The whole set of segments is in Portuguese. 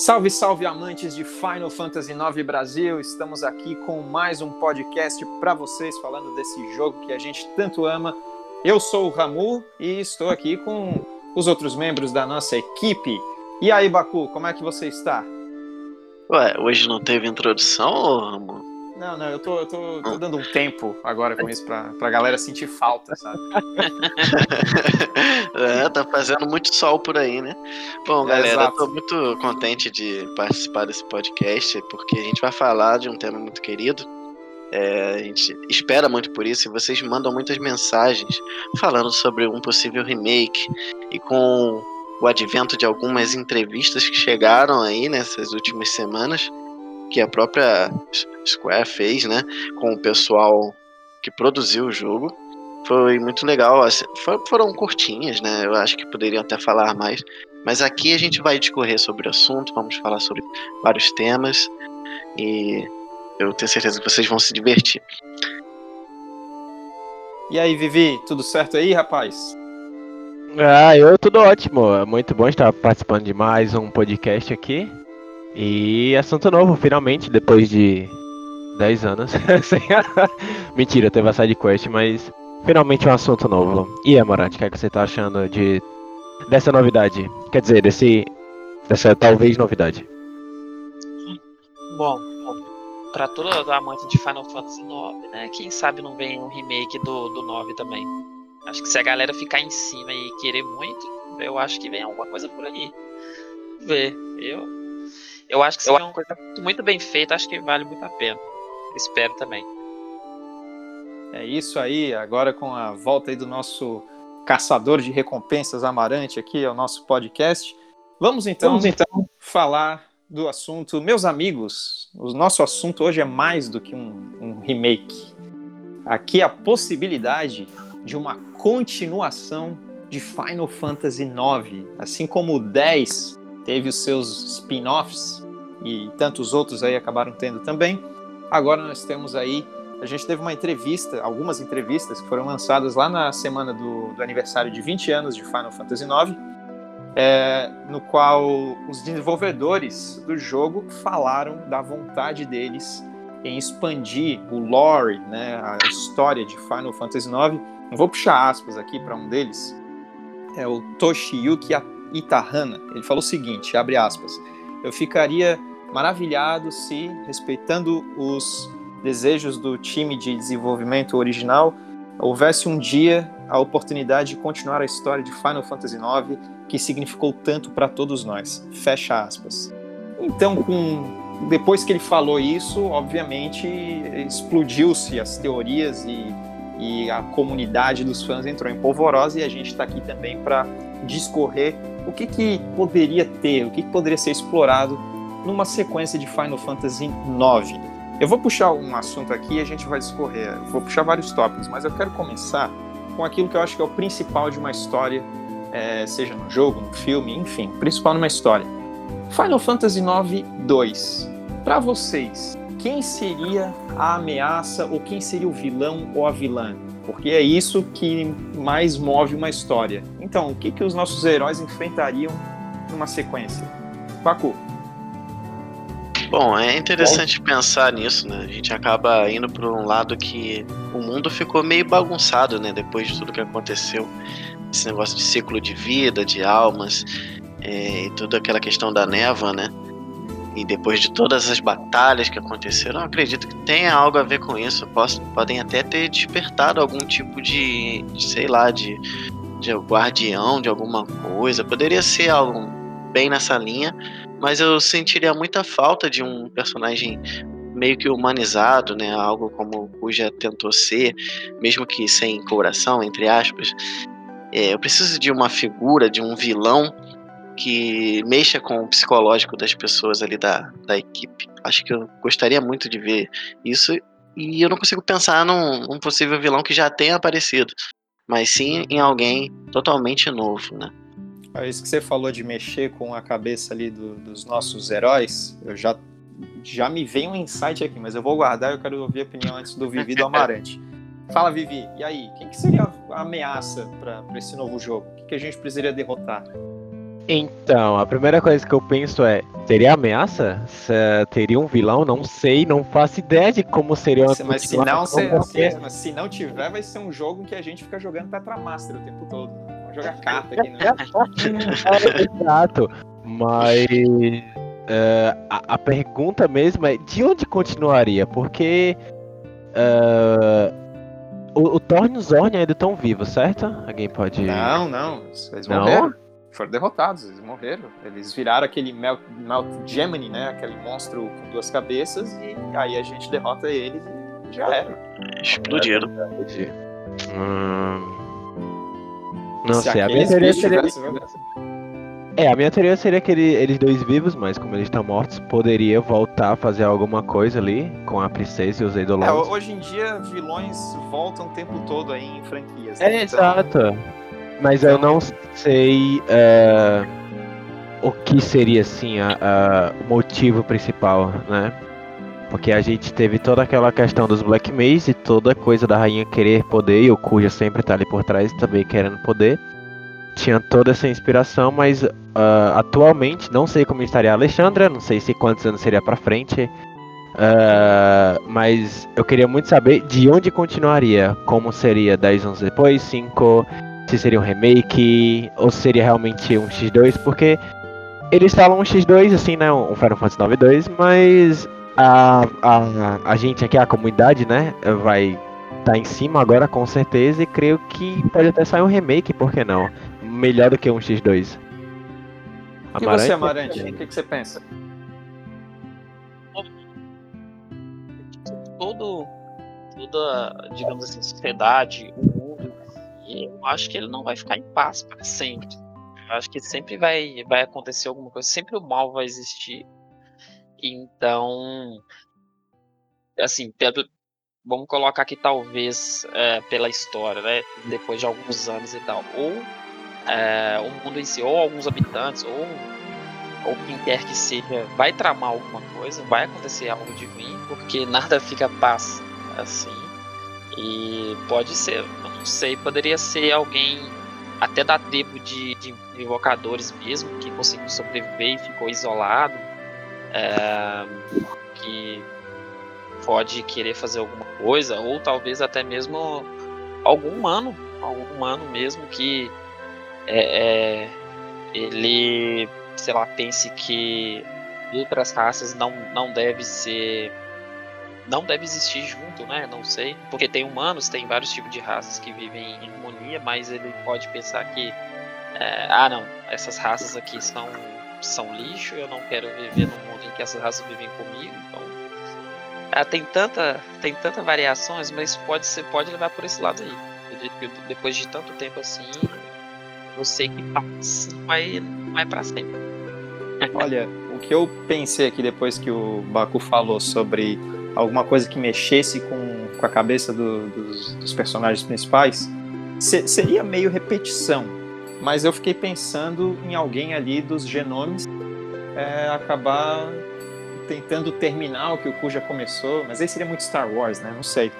Salve, salve amantes de Final Fantasy IX Brasil! Estamos aqui com mais um podcast para vocês falando desse jogo que a gente tanto ama. Eu sou o Ramu e estou aqui com os outros membros da nossa equipe. E aí, Baku, como é que você está? Ué, hoje não teve introdução, Ramu? Não, não, eu tô, eu tô, tô, dando um tempo agora com isso pra, pra galera sentir falta, sabe? é, tá fazendo muito sol por aí, né? Bom, é, galera, exato. eu tô muito contente de participar desse podcast, porque a gente vai falar de um tema muito querido. É, a gente espera muito por isso e vocês mandam muitas mensagens falando sobre um possível remake e com o advento de algumas entrevistas que chegaram aí nessas últimas semanas que a própria Square fez, né, com o pessoal que produziu o jogo. Foi muito legal. Assim, foram curtinhas, né? Eu acho que poderiam até falar mais. Mas aqui a gente vai discorrer sobre o assunto, vamos falar sobre vários temas e eu tenho certeza que vocês vão se divertir. E aí, Vivi, tudo certo aí, rapaz? Ah, eu tudo ótimo. Muito bom estar participando de mais um podcast aqui. E assunto novo, finalmente, depois de 10 anos. Mentira, teve a side quest, mas finalmente um assunto novo. E Amarante, o que, é que você tá achando de dessa novidade? Quer dizer, desse dessa talvez novidade. Bom, para todo amante de Final Fantasy IX, né? Quem sabe não vem um remake do, do 9 também. Acho que se a galera ficar em cima e querer muito, eu acho que vem alguma coisa por aí. Ver, eu eu acho que se é uma coisa muito bem feita, acho que vale muito a pena. Espero também. É isso aí, agora com a volta aí do nosso caçador de recompensas Amarante aqui ao nosso podcast. Vamos então, Vamos, então falar do assunto. Meus amigos, o nosso assunto hoje é mais do que um, um remake. Aqui a possibilidade de uma continuação de Final Fantasy IX, assim como o 10 teve os seus spin-offs e tantos outros aí acabaram tendo também. Agora nós temos aí, a gente teve uma entrevista, algumas entrevistas que foram lançadas lá na semana do, do aniversário de 20 anos de Final Fantasy IX, é, no qual os desenvolvedores do jogo falaram da vontade deles em expandir o lore, né, a história de Final Fantasy IX. Eu vou puxar aspas aqui para um deles, é o Toshiyuki Itahana. Ele falou o seguinte, abre aspas, eu ficaria maravilhado se, respeitando os desejos do time de desenvolvimento original, houvesse um dia a oportunidade de continuar a história de Final Fantasy IX, que significou tanto para todos nós. Fecha aspas. Então, com depois que ele falou isso, obviamente explodiu-se as teorias e, e a comunidade dos fãs entrou em polvorosa e a gente está aqui também para discorrer o que, que poderia ter, o que, que poderia ser explorado numa sequência de Final Fantasy IX. Eu vou puxar um assunto aqui e a gente vai discorrer. vou puxar vários tópicos, mas eu quero começar com aquilo que eu acho que é o principal de uma história, é, seja no jogo, no filme, enfim, principal numa história. Final Fantasy IX 2. Para vocês, quem seria a ameaça ou quem seria o vilão ou a vilã? Porque é isso que mais move uma história. Então, o que, que os nossos heróis enfrentariam numa sequência? Baku. Bom, é interessante Bom. pensar nisso, né? A gente acaba indo para um lado que o mundo ficou meio bagunçado, né? Depois de tudo que aconteceu, esse negócio de ciclo de vida, de almas, é, e toda aquela questão da névoa, né? E depois de todas as batalhas que aconteceram, acredito que tenha algo a ver com isso. Posso, podem até ter despertado algum tipo de, de sei lá, de, de guardião de alguma coisa. Poderia ser algo bem nessa linha, mas eu sentiria muita falta de um personagem meio que humanizado, né? Algo como o Kuja tentou ser, mesmo que sem coração, entre aspas. É, eu preciso de uma figura, de um vilão que mexa com o psicológico das pessoas ali da, da equipe. Acho que eu gostaria muito de ver isso e eu não consigo pensar num, num possível vilão que já tenha aparecido, mas sim em alguém totalmente novo, né? É isso que você falou de mexer com a cabeça ali do, dos nossos heróis, eu já, já me vem um insight aqui, mas eu vou guardar, eu quero ouvir a opinião antes do Vivi do Amarante. Fala, Vivi, e aí? Quem que seria a ameaça para esse novo jogo? O que, que a gente precisaria derrotar? Então, a primeira coisa que eu penso é, teria ameaça? Se, teria um vilão? Não sei, não faço ideia de como seria uma Mas se não, se, porque... se, se não tiver, vai ser um jogo que a gente fica jogando Tetramaster o tempo todo. Vamos jogar carta aqui, né? exato. Mas uh, a, a, pergunta mesmo é de onde continuaria? Porque uh, o, o Thorne e o Zorn ainda estão vivos, certo? Alguém pode. Não, não. Eles não? morreram. Foram derrotados, eles morreram. Eles viraram aquele Melt, Melt Gemini, né? Aquele monstro com duas cabeças, e aí a gente derrota eles e já era. Explodiram. Hum... Não Se sei, a minha teoria seria. É, a minha teoria seria que ele, eles dois vivos, mas como eles estão mortos, poderia voltar a fazer alguma coisa ali com a princesa e os Eidolons. É, hoje em dia, vilões voltam o tempo todo aí em franquias. Né? É, então... exato. Mas eu não sei uh, o que seria, assim, o motivo principal, né? Porque a gente teve toda aquela questão dos Black Maze e toda coisa da rainha querer poder, e o Cuja sempre tá ali por trás também querendo poder. Tinha toda essa inspiração, mas uh, atualmente não sei como estaria a Alexandra, não sei se quantos anos seria pra frente. Uh, mas eu queria muito saber de onde continuaria. Como seria 10 anos depois, 5, se seria um remake, ou seria realmente um X2, porque eles falam um X2, assim, né? Um Final Fantasy 9 2, mas a, a, a gente aqui, a comunidade, né, vai estar tá em cima agora com certeza e creio que pode até sair um remake, por que não? Melhor do que um X2. E você, Amarante, o que, que você pensa? Todo, toda, digamos assim, sociedade, o mundo, eu acho que ele não vai ficar em paz para sempre. Eu acho que sempre vai, vai acontecer alguma coisa, sempre o mal vai existir então, assim, pelo, vamos colocar aqui talvez é, pela história, né? Depois de alguns anos e tal, ou é, o mundo em si, ou alguns habitantes, ou ou quem quer que seja, vai tramar alguma coisa, vai acontecer algo de ruim, porque nada fica paz assim. E pode ser, não sei, poderia ser alguém até da tribo de, de invocadores mesmo, que conseguiu sobreviver e ficou isolado é, que pode querer fazer alguma coisa, ou talvez até mesmo algum humano, algum humano mesmo que é, é, ele, sei lá, pense que outras raças não, não deve ser não deve existir junto, né? Não sei, porque tem humanos, tem vários tipos de raças que vivem em harmonia, mas ele pode pensar que é, ah, não, essas raças aqui são são lixo, eu não quero viver num mundo em que essas raças vivem comigo, então ah, tem tanta tem tanta variações, mas pode ser pode levar por esse lado aí. Depois de tanto tempo assim, eu sei que passa, vai vai para sempre. Olha, o que eu pensei aqui depois que o Baku falou sobre alguma coisa que mexesse com, com a cabeça do, dos, dos, personagens principais, se, seria meio repetição mas eu fiquei pensando em alguém ali dos genomes é, acabar tentando terminar o que o Cu já começou, mas aí seria muito Star Wars, né? Não sei.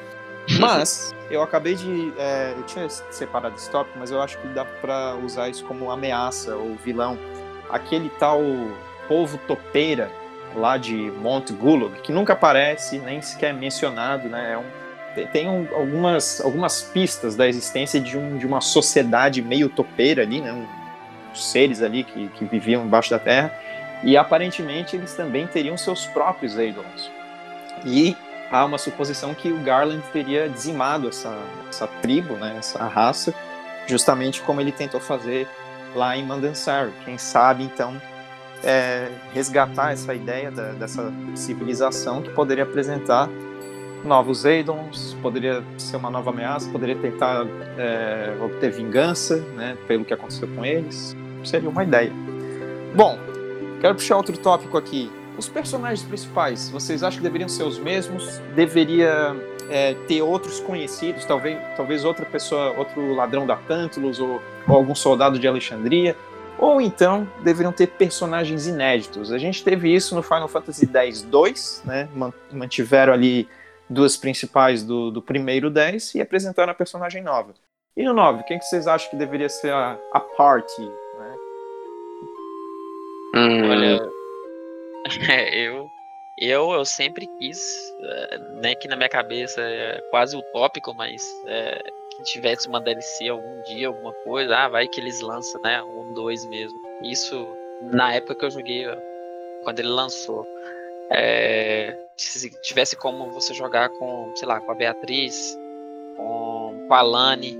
Mas eu acabei de. É, eu tinha separado esse tópico, mas eu acho que dá para usar isso como ameaça ou vilão. Aquele tal povo topeira lá de Mont Gulog, que nunca aparece, nem sequer mencionado, né? É um tem um, algumas, algumas pistas da existência de, um, de uma sociedade meio topeira ali, né? Seres ali que, que viviam embaixo da terra, e aparentemente eles também teriam seus próprios Eidolons. E há uma suposição que o Garland teria dizimado essa, essa tribo, né, essa raça, justamente como ele tentou fazer lá em Mandansar. Quem sabe, então, é, resgatar essa ideia da, dessa civilização que poderia apresentar novos Eidons, poderia ser uma nova ameaça, poderia tentar é, obter vingança, né, pelo que aconteceu com eles. Seria uma ideia. Bom, quero puxar outro tópico aqui. Os personagens principais, vocês acham que deveriam ser os mesmos? Deveria é, ter outros conhecidos, talvez, talvez outra pessoa, outro ladrão da Tantalus ou, ou algum soldado de Alexandria? Ou então deveriam ter personagens inéditos. A gente teve isso no Final Fantasy X-2, né? Mantiveram ali duas principais do, do primeiro 10 e apresentaram a personagem nova. E no 9, quem que vocês acham que deveria ser a, a party? Né? Hum. Olha, é, eu, eu, eu sempre quis, é, né, que na minha cabeça é quase utópico, mas é, tivesse uma DLC algum dia, alguma coisa, ah, vai que eles lançam, né, um, dois mesmo. Isso, na época que eu joguei, quando ele lançou, é, se tivesse como você jogar com, sei lá, com a Beatriz, com, com a Lani,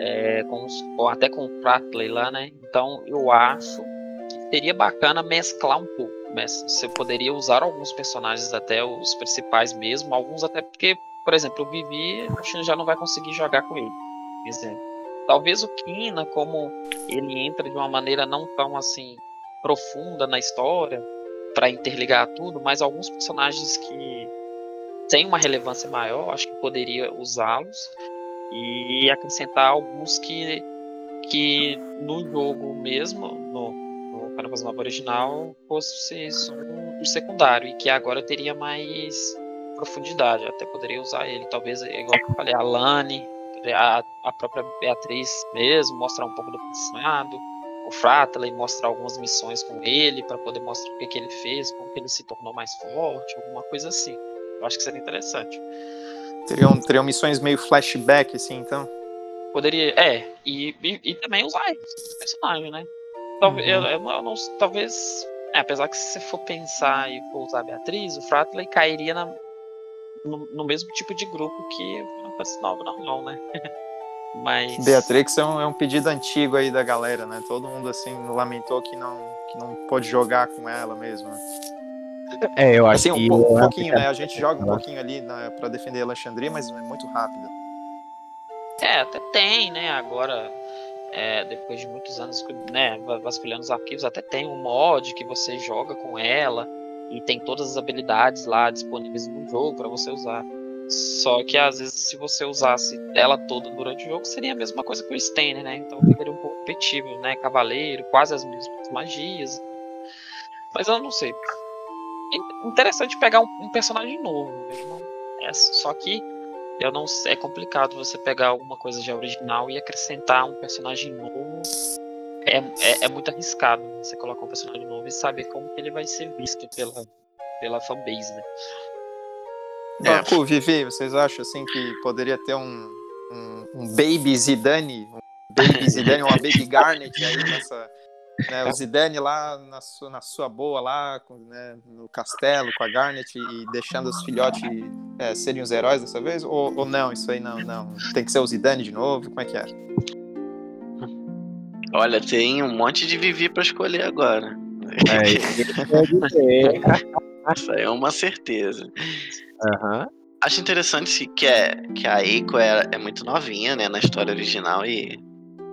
é, com, ou até com o Pratley lá, né? Então eu acho que seria bacana mesclar um pouco. Mas você poderia usar alguns personagens até os principais mesmo, alguns até porque, por exemplo, o Vivi, a gente já não vai conseguir jogar com ele. Exemplo. Talvez o Kina, como ele entra de uma maneira não tão assim profunda na história, para interligar tudo, mas alguns personagens que têm uma relevância maior, acho que poderia usá-los e acrescentar alguns que, que no jogo mesmo, no, no Fantasy original, fosse um, um secundário e que agora teria mais profundidade. Até poderia usar ele, talvez, igual que eu falei, a Lani, a, a própria Beatriz mesmo, mostrar um pouco do passado o Fratley, mostrar algumas missões com ele para poder mostrar o que, que ele fez, como que ele se tornou mais forte, alguma coisa assim. Eu acho que seria interessante. Teriam, teriam missões meio flashback, assim, então? Poderia, é, e, e, e também usar esse personagem, né? Talvez, uhum. eu, eu, eu não, talvez, é, apesar que se você for pensar e for usar a Beatriz, o Fratley cairia na, no, no, mesmo tipo de grupo que Fantasy IX normal, né? Mas... Beatrix é um, é um pedido antigo aí da galera, né? Todo mundo assim lamentou que não, que não pôde jogar com ela mesmo. Né? É, eu acho assim, que. Um, um pouquinho, né? A gente joga um pouquinho ali né, para defender a Alexandria, mas é muito rápido. É, até tem, né? Agora, é, depois de muitos anos, né, vasculhando os arquivos, até tem um mod que você joga com ela e tem todas as habilidades lá disponíveis no jogo para você usar. Só que às vezes se você usasse ela toda durante o jogo, seria a mesma coisa que o Stanner, né? Então ficaria um pouco repetível, né? Cavaleiro, quase as mesmas magias. Mas eu não sei. É interessante pegar um, um personagem novo. É, só que eu não é complicado você pegar alguma coisa já original e acrescentar um personagem novo. É, é, é muito arriscado você colocar um personagem novo e saber como ele vai ser visto pela, pela fanbase, né? É. Pô, Vivi, vocês acham assim que poderia ter um, um, um Baby Zidane, um Baby Zidane, uma Baby Garnet aí nessa. Né, o Zidane lá na sua, na sua boa lá com, né, no castelo com a Garnet e deixando os filhotes é, serem os heróis dessa vez ou, ou não isso aí não não tem que ser o Zidane de novo como é que é olha tem um monte de Vivi para escolher agora. É, isso aí é uma certeza. Uhum. Acho interessante que, é, que a Eiko é, é muito novinha, né, na história original e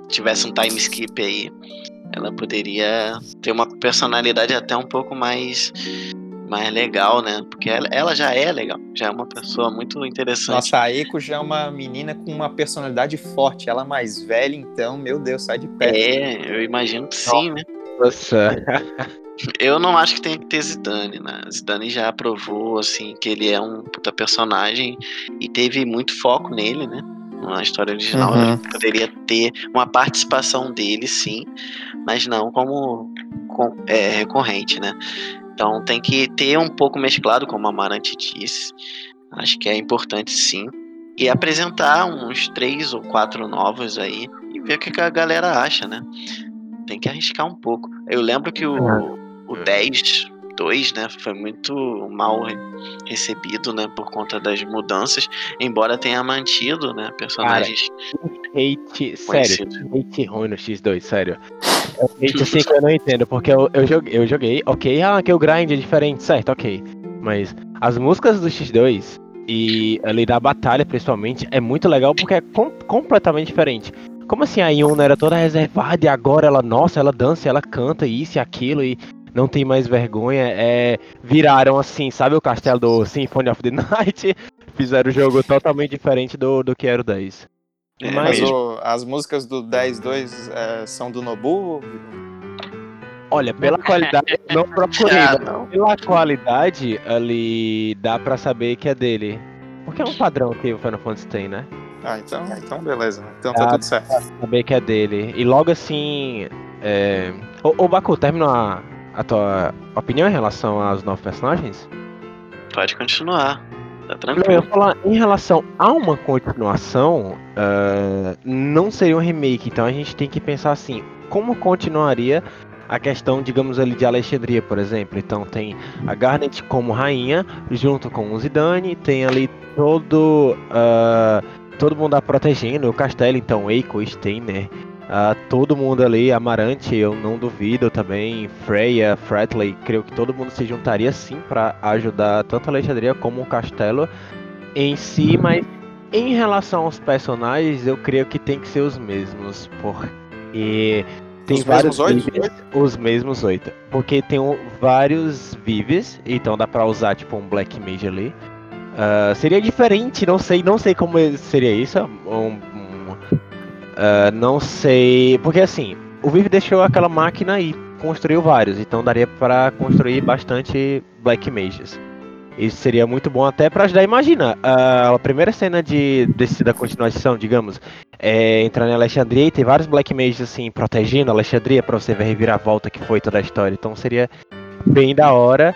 tivesse um time skip aí, ela poderia ter uma personalidade até um pouco mais mais legal, né? Porque ela, ela já é legal, já é uma pessoa muito interessante. Nossa, a Eiko já é uma menina com uma personalidade forte. Ela é mais velha, então, meu Deus, sai de perto. É, eu imagino que sim, né? Nossa. Eu não acho que tem que ter Zidane, né? Zidane já provou, assim, que ele é um puta personagem e teve muito foco nele, né? Na história original, uhum. poderia ter uma participação dele, sim, mas não como com, é, recorrente, né? Então tem que ter um pouco mesclado, como a Amarante disse. Acho que é importante, sim. E apresentar uns três ou quatro novos aí e ver o que a galera acha, né? Tem que arriscar um pouco. Eu lembro que o, o 10, é. 2, né, foi muito mal recebido, né, por conta das mudanças, embora tenha mantido, né, personagens Cara, hate, sério, hate ruim no X2, sério. Hate assim que eu não entendo, porque eu, eu, joguei, eu joguei, ok, ah, que o grind é diferente, certo, ok, mas as músicas do X2 e ali da batalha, principalmente, é muito legal porque é com, completamente diferente. Como assim a Yuna era toda reservada e agora ela, nossa, ela dança, ela canta isso e aquilo e não tem mais vergonha, é, viraram assim, sabe o castelo do Symphony of the Night? Fizeram o jogo totalmente diferente do, do que era o 10. É, mas, mas o, as músicas do 10.2 é, são do Nobu? Olha, pela qualidade, não procurei, não. pela qualidade ali dá pra saber que é dele. Porque é um padrão que o Final Fantasy tem, né? Ah, então, então beleza. Então tá tudo certo. Saber que é dele. E logo assim. É... Ô, ô Baku, termina a, a tua opinião em relação aos novos personagens? Pode continuar. Tá tranquilo. Não, eu ia falar, em relação a uma continuação, uh, não seria um remake, então a gente tem que pensar assim, como continuaria a questão, digamos ali, de Alexandria, por exemplo. Então tem a Garnet como rainha, junto com o Zidane, tem ali todo. Uh, todo mundo a protegendo o castelo, então Eiko, Steiner, uh, todo mundo ali, Amarante, eu não duvido também, Freya, Fretley, creio que todo mundo se juntaria sim para ajudar tanto a Alexandria como o castelo em si, mas em relação aos personagens, eu creio que tem que ser os mesmos, porque tem os vários mesmos vives, os mesmos oito. Porque tem um, vários vives, então dá pra usar tipo um Black Mage ali. Uh, seria diferente, não sei, não sei como seria isso. Um, uh, não sei. Porque assim, o Vive deixou aquela máquina e construiu vários, então daria para construir bastante Black Mages. Isso seria muito bom até para ajudar. Imagina, a primeira cena de, desse, da continuação, digamos, é entrar em Alexandria e tem vários Black Mages assim, protegendo Alexandria para você ver a reviravolta que foi toda a história. Então seria bem da hora.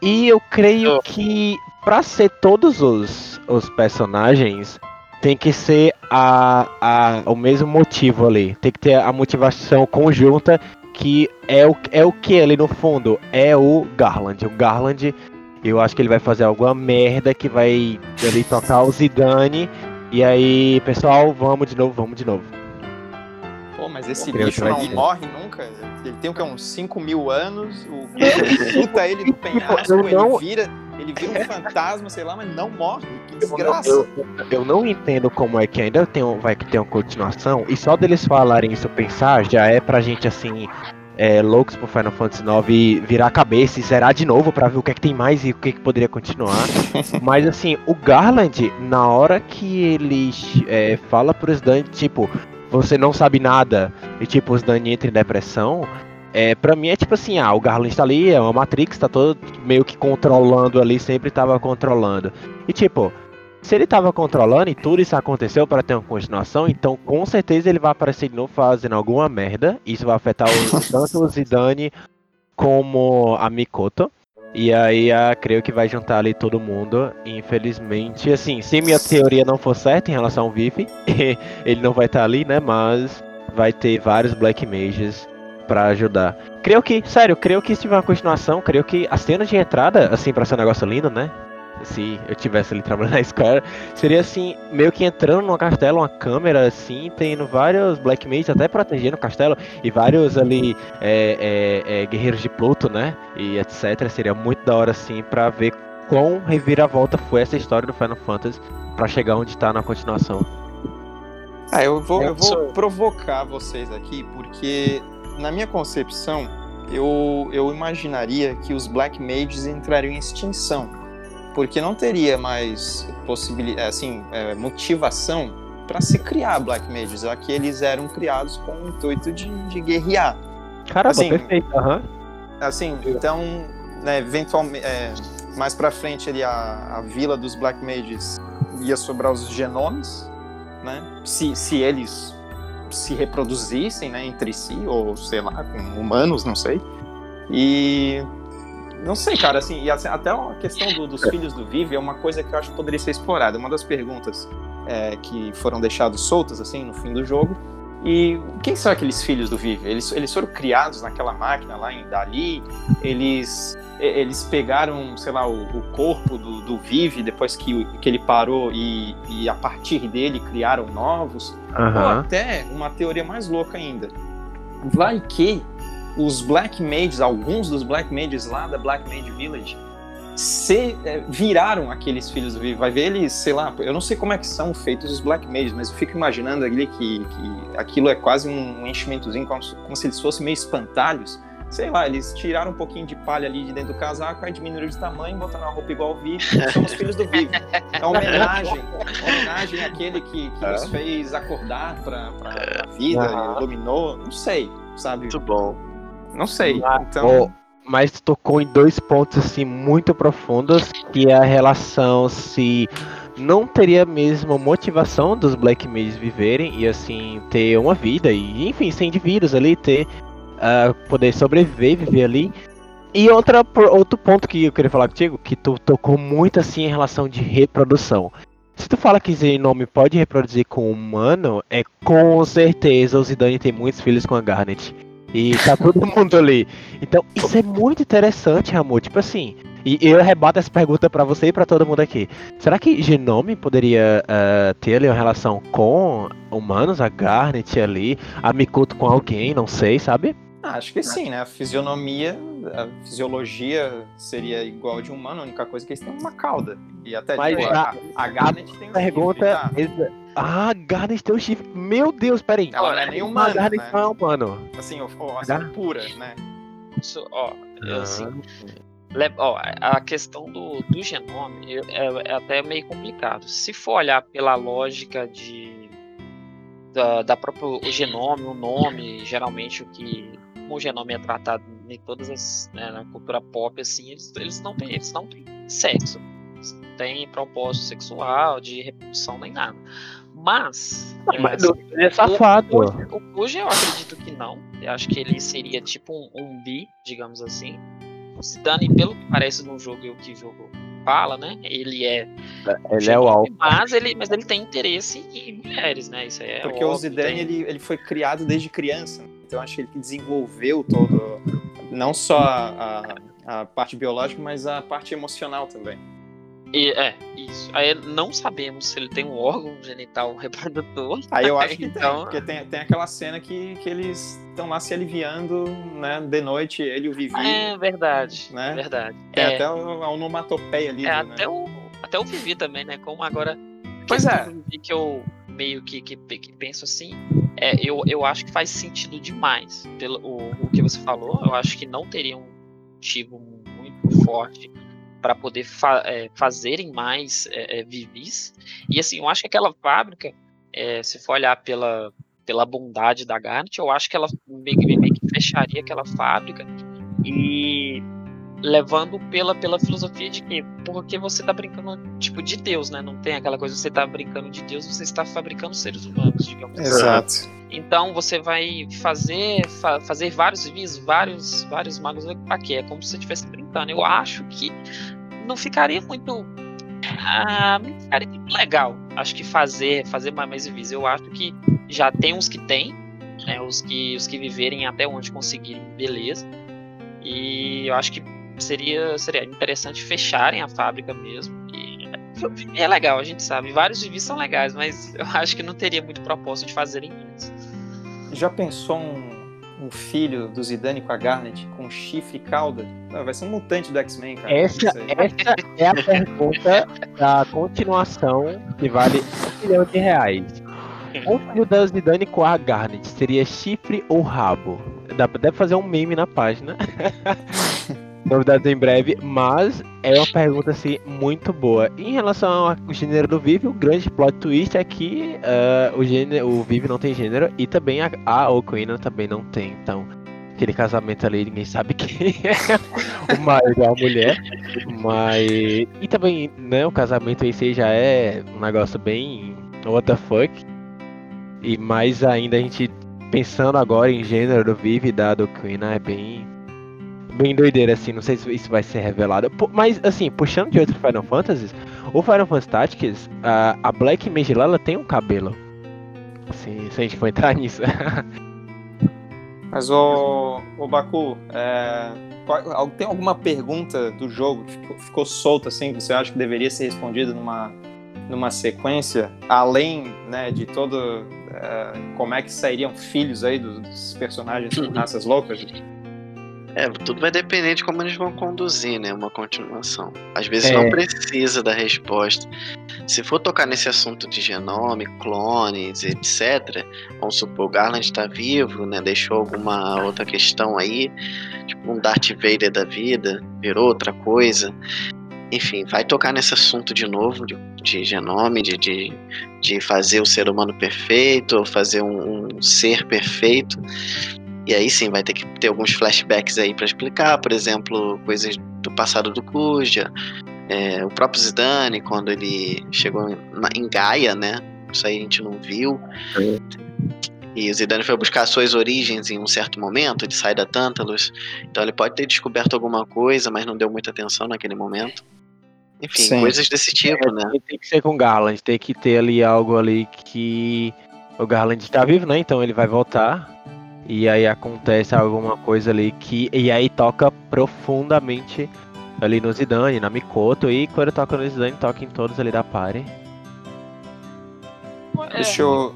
E eu creio que para ser todos os, os personagens, tem que ser a, a, o mesmo motivo ali. Tem que ter a motivação conjunta que é o, é o que ali no fundo? É o Garland. O Garland eu acho que ele vai fazer alguma merda que vai ali tocar o Zidane. E aí, pessoal, vamos de novo, vamos de novo. Pô, mas esse bicho não morre nunca. Ele tem o que? Uns 5 mil anos. O chuta ele do penhasco, ele vira. Ele vira um fantasma, sei lá, mas não morre. Que desgraça. Eu, eu, eu não entendo como é que ainda tem, vai ter uma continuação. E só deles falarem isso, pensar, já é pra gente assim é, loucos pro Final Fantasy IX virar a cabeça e zerar de novo para ver o que é que tem mais e o que, é que poderia continuar. Mas assim, o Garland, na hora que ele é, fala pro Sdan, tipo, você não sabe nada, e tipo, o Sdan entra em depressão, é, pra mim é tipo assim, ah, o Garland tá ali, é uma Matrix, tá todo meio que controlando ali, sempre tava controlando. E tipo, se ele estava controlando e tudo isso aconteceu para ter uma continuação, então com certeza ele vai aparecer de novo fazendo alguma merda. Isso vai afetar o, tanto o Zidane como a Mikoto. E aí a, creio que vai juntar ali todo mundo. Infelizmente, assim, se minha teoria não for certa em relação ao Vivi, ele não vai estar tá ali, né? Mas vai ter vários Black Mages para ajudar. Creio que, sério, creio que se tiver uma continuação, creio que a cena de entrada, assim, pra ser um negócio lindo, né? Se eu tivesse ali trabalhando na Square, seria assim, meio que entrando no castelo, uma câmera assim, tendo vários Black Mages até protegendo o castelo, e vários ali é, é, é, guerreiros de Pluto, né? E etc. Seria muito da hora assim pra ver quão reviravolta foi essa história do Final Fantasy para chegar onde tá na continuação. Ah, eu vou, eu vou provocar vocês aqui, porque na minha concepção, eu, eu imaginaria que os Black Mages entrariam em extinção porque não teria mais possibilidade, assim, é, motivação para se criar Black Mages, já que eles eram criados com o intuito de, de guerrear. Caramba, assim, perfeito, uhum. Assim, então, né, eventualmente, é, mais para frente ali a, a vila dos Black Mages ia sobrar os genomes, né, se, se eles se reproduzissem, né, entre si, ou sei lá, com humanos, não sei, e não sei, cara, assim, e assim, até a questão do, dos filhos do Vive é uma coisa que eu acho que poderia ser explorada. Uma das perguntas é, que foram deixadas soltas, assim, no fim do jogo. E quem são aqueles filhos do Vive? Eles, eles foram criados naquela máquina lá em Dali, eles, eles pegaram, sei lá, o, o corpo do, do Vive depois que, que ele parou e, e a partir dele criaram novos. Uhum. Ou até uma teoria mais louca ainda. Vai que os Black Mages, alguns dos Black Mages lá da Black Mage Village, se, é, viraram aqueles filhos do Vivi. Vai ver eles, sei lá, eu não sei como é que são feitos os Black Mages, mas eu fico imaginando ali que, que aquilo é quase um, enchimentozinho, como, como se eles fossem meio espantalhos. Sei lá, eles tiraram um pouquinho de palha ali de dentro do casaco, aí diminuíram de tamanho, botaram uma roupa igual o Vivi, são os filhos do Vivi. É uma homenagem, uma homenagem àquele que, que nos fez acordar para a vida, iluminou, não sei, sabe? Muito bom. Não sei. Ah, então. mas tocou em dois pontos assim muito profundos, que é a relação se não teria mesmo motivação dos Black Mages viverem e assim ter uma vida e enfim ser indivíduos ali ter uh, poder sobreviver viver ali E outra, outro ponto que eu queria falar contigo, que tu tocou muito assim em relação de reprodução. Se tu fala que Zenome pode reproduzir com um humano, é com certeza o Zidane tem muitos filhos com a Garnet. E tá todo mundo ali. Então, isso é muito interessante, Ramon. Tipo assim, e eu rebato essa pergunta para você e para todo mundo aqui. Será que Genome poderia uh, ter ali uma relação com humanos, a Garnet ali, a Mikoto com alguém, não sei, sabe? Ah, acho que sim, né? A fisionomia, a fisiologia seria igual a de um humano, a única coisa é que eles têm uma cauda. E até Mas tipo, a, a, Garnet tem um pergunta chifre, tá? Ah, Garnet tem um chifre. Meu Deus, peraí. Ela não é nem humana, Garnet né? não é humano. Assim, assim pura, né? Isso, ó, eu, assim, ó, a questão do, do genome é, é, até meio complicado. Se for olhar pela lógica de da, da próprio o genome, o nome, geralmente o que como o genoma é tratado em todas as né, na cultura pop assim, eles, eles não têm, eles não têm sexo, eles não têm propósito sexual, de reprodução nem nada. Mas, não, é, mas assim, é safado. O, hoje eu acredito que não. Eu acho que ele seria tipo um, um bi, digamos assim. O Zidane, pelo que parece no jogo e o que o jogo fala, né? Ele é. Ele é o alfa. Mas ele, mas ele tem interesse em mulheres, né? Isso é Porque óbvio, o Zidane tem... ele, ele foi criado desde criança. Então acho que ele desenvolveu todo, não só a, a, a parte biológica, mas a parte emocional também. E, é, isso. Aí não sabemos se ele tem um órgão genital reprodutor. Aí eu acho que então... tem, porque tem, tem aquela cena que, que eles estão lá se aliviando, né, de noite, ele e o Vivi. É verdade, né? verdade. Tem é. até a onomatopeia ali. É, né? até, o, até o Vivi também, né, como agora... Pois é. Que eu meio que, que, que penso assim, é, eu, eu acho que faz sentido demais pelo o, o que você falou. Eu acho que não teria um motivo muito forte para poder fa é, fazerem mais é, é, vivis. E assim, eu acho que aquela fábrica, é, se for olhar pela, pela bondade da Garnet, eu acho que ela meio, meio que fecharia aquela fábrica e levando pela, pela filosofia de que porque você está brincando tipo de Deus, né? Não tem aquela coisa você está brincando de Deus, você está fabricando seres humanos, digamos assim. Exato. Então você vai fazer fa fazer vários vis, vários vários magos quê? É como se você estivesse brincando. Eu acho que não ficaria muito ah, não ficaria muito legal. Acho que fazer fazer mais vis. Eu acho que já tem uns que tem, né? Os que os que viverem até onde conseguirem, beleza. E eu acho que seria, seria interessante fecharem a fábrica mesmo. E é legal, a gente sabe. Vários vivis são legais, mas eu acho que não teria muito propósito de fazerem isso. Já pensou um, um filho do Zidane com a Garnet com chifre e cauda? Não, vai ser um mutante do X-Men, cara. Essa, essa é a pergunta da continuação que vale um milhão de reais. O filho da Zidane com a Garnet seria chifre ou rabo? Dá, deve fazer um meme na página. Novidades em breve, mas é uma pergunta assim muito boa. Em relação ao gênero do Vive, o grande plot twist é que uh, o, gênero, o Vive não tem gênero e também a, a Ocarina também não tem. Então, aquele casamento ali, ninguém sabe quem é o marido ou a mulher. Mas. E também, né, o casamento em si já é um negócio bem. What the fuck? E mais ainda a gente pensando agora em gênero do Vive da Ocarina é bem bem doideira, assim, não sei se isso vai ser revelado. Mas, assim, puxando de outros Final Fantasy, o Final Fantasy Tactics, a, a Black Mage lá, ela tem um cabelo. Assim, se a gente for entrar nisso. Mas, o, o Baku, é, tem alguma pergunta do jogo que ficou, ficou solta, assim, que você acha que deveria ser respondida numa, numa sequência, além né, de todo. É, como é que sairiam filhos aí dos, dos personagens com raças loucas? É, tudo vai depender de como eles vão conduzir, né? Uma continuação. Às vezes é. não precisa da resposta. Se for tocar nesse assunto de genome, clones, etc., vamos supor, o Garland está vivo, né? Deixou alguma outra questão aí, tipo um Darth Vader da vida, virou outra coisa. Enfim, vai tocar nesse assunto de novo, de, de genome, de, de, de, fazer o ser humano perfeito, ou fazer um, um ser perfeito. E aí sim vai ter que ter alguns flashbacks aí para explicar, por exemplo, coisas do passado do Kuja, é, o próprio Zidane, quando ele chegou em Gaia, né? Isso aí a gente não viu. E o Zidane foi buscar suas origens em um certo momento, ele sai da Tantalus, então ele pode ter descoberto alguma coisa, mas não deu muita atenção naquele momento. Enfim, Sim. coisas desse tipo, é, né? Tem que ser com o Garland, tem que ter ali algo ali que o Garland está vivo, né? Então ele vai voltar. E aí acontece alguma coisa ali que. E aí toca profundamente ali no Zidane, na Mikoto. E quando toca no Zidane, toca em todos ali da party. É. Deixa eu.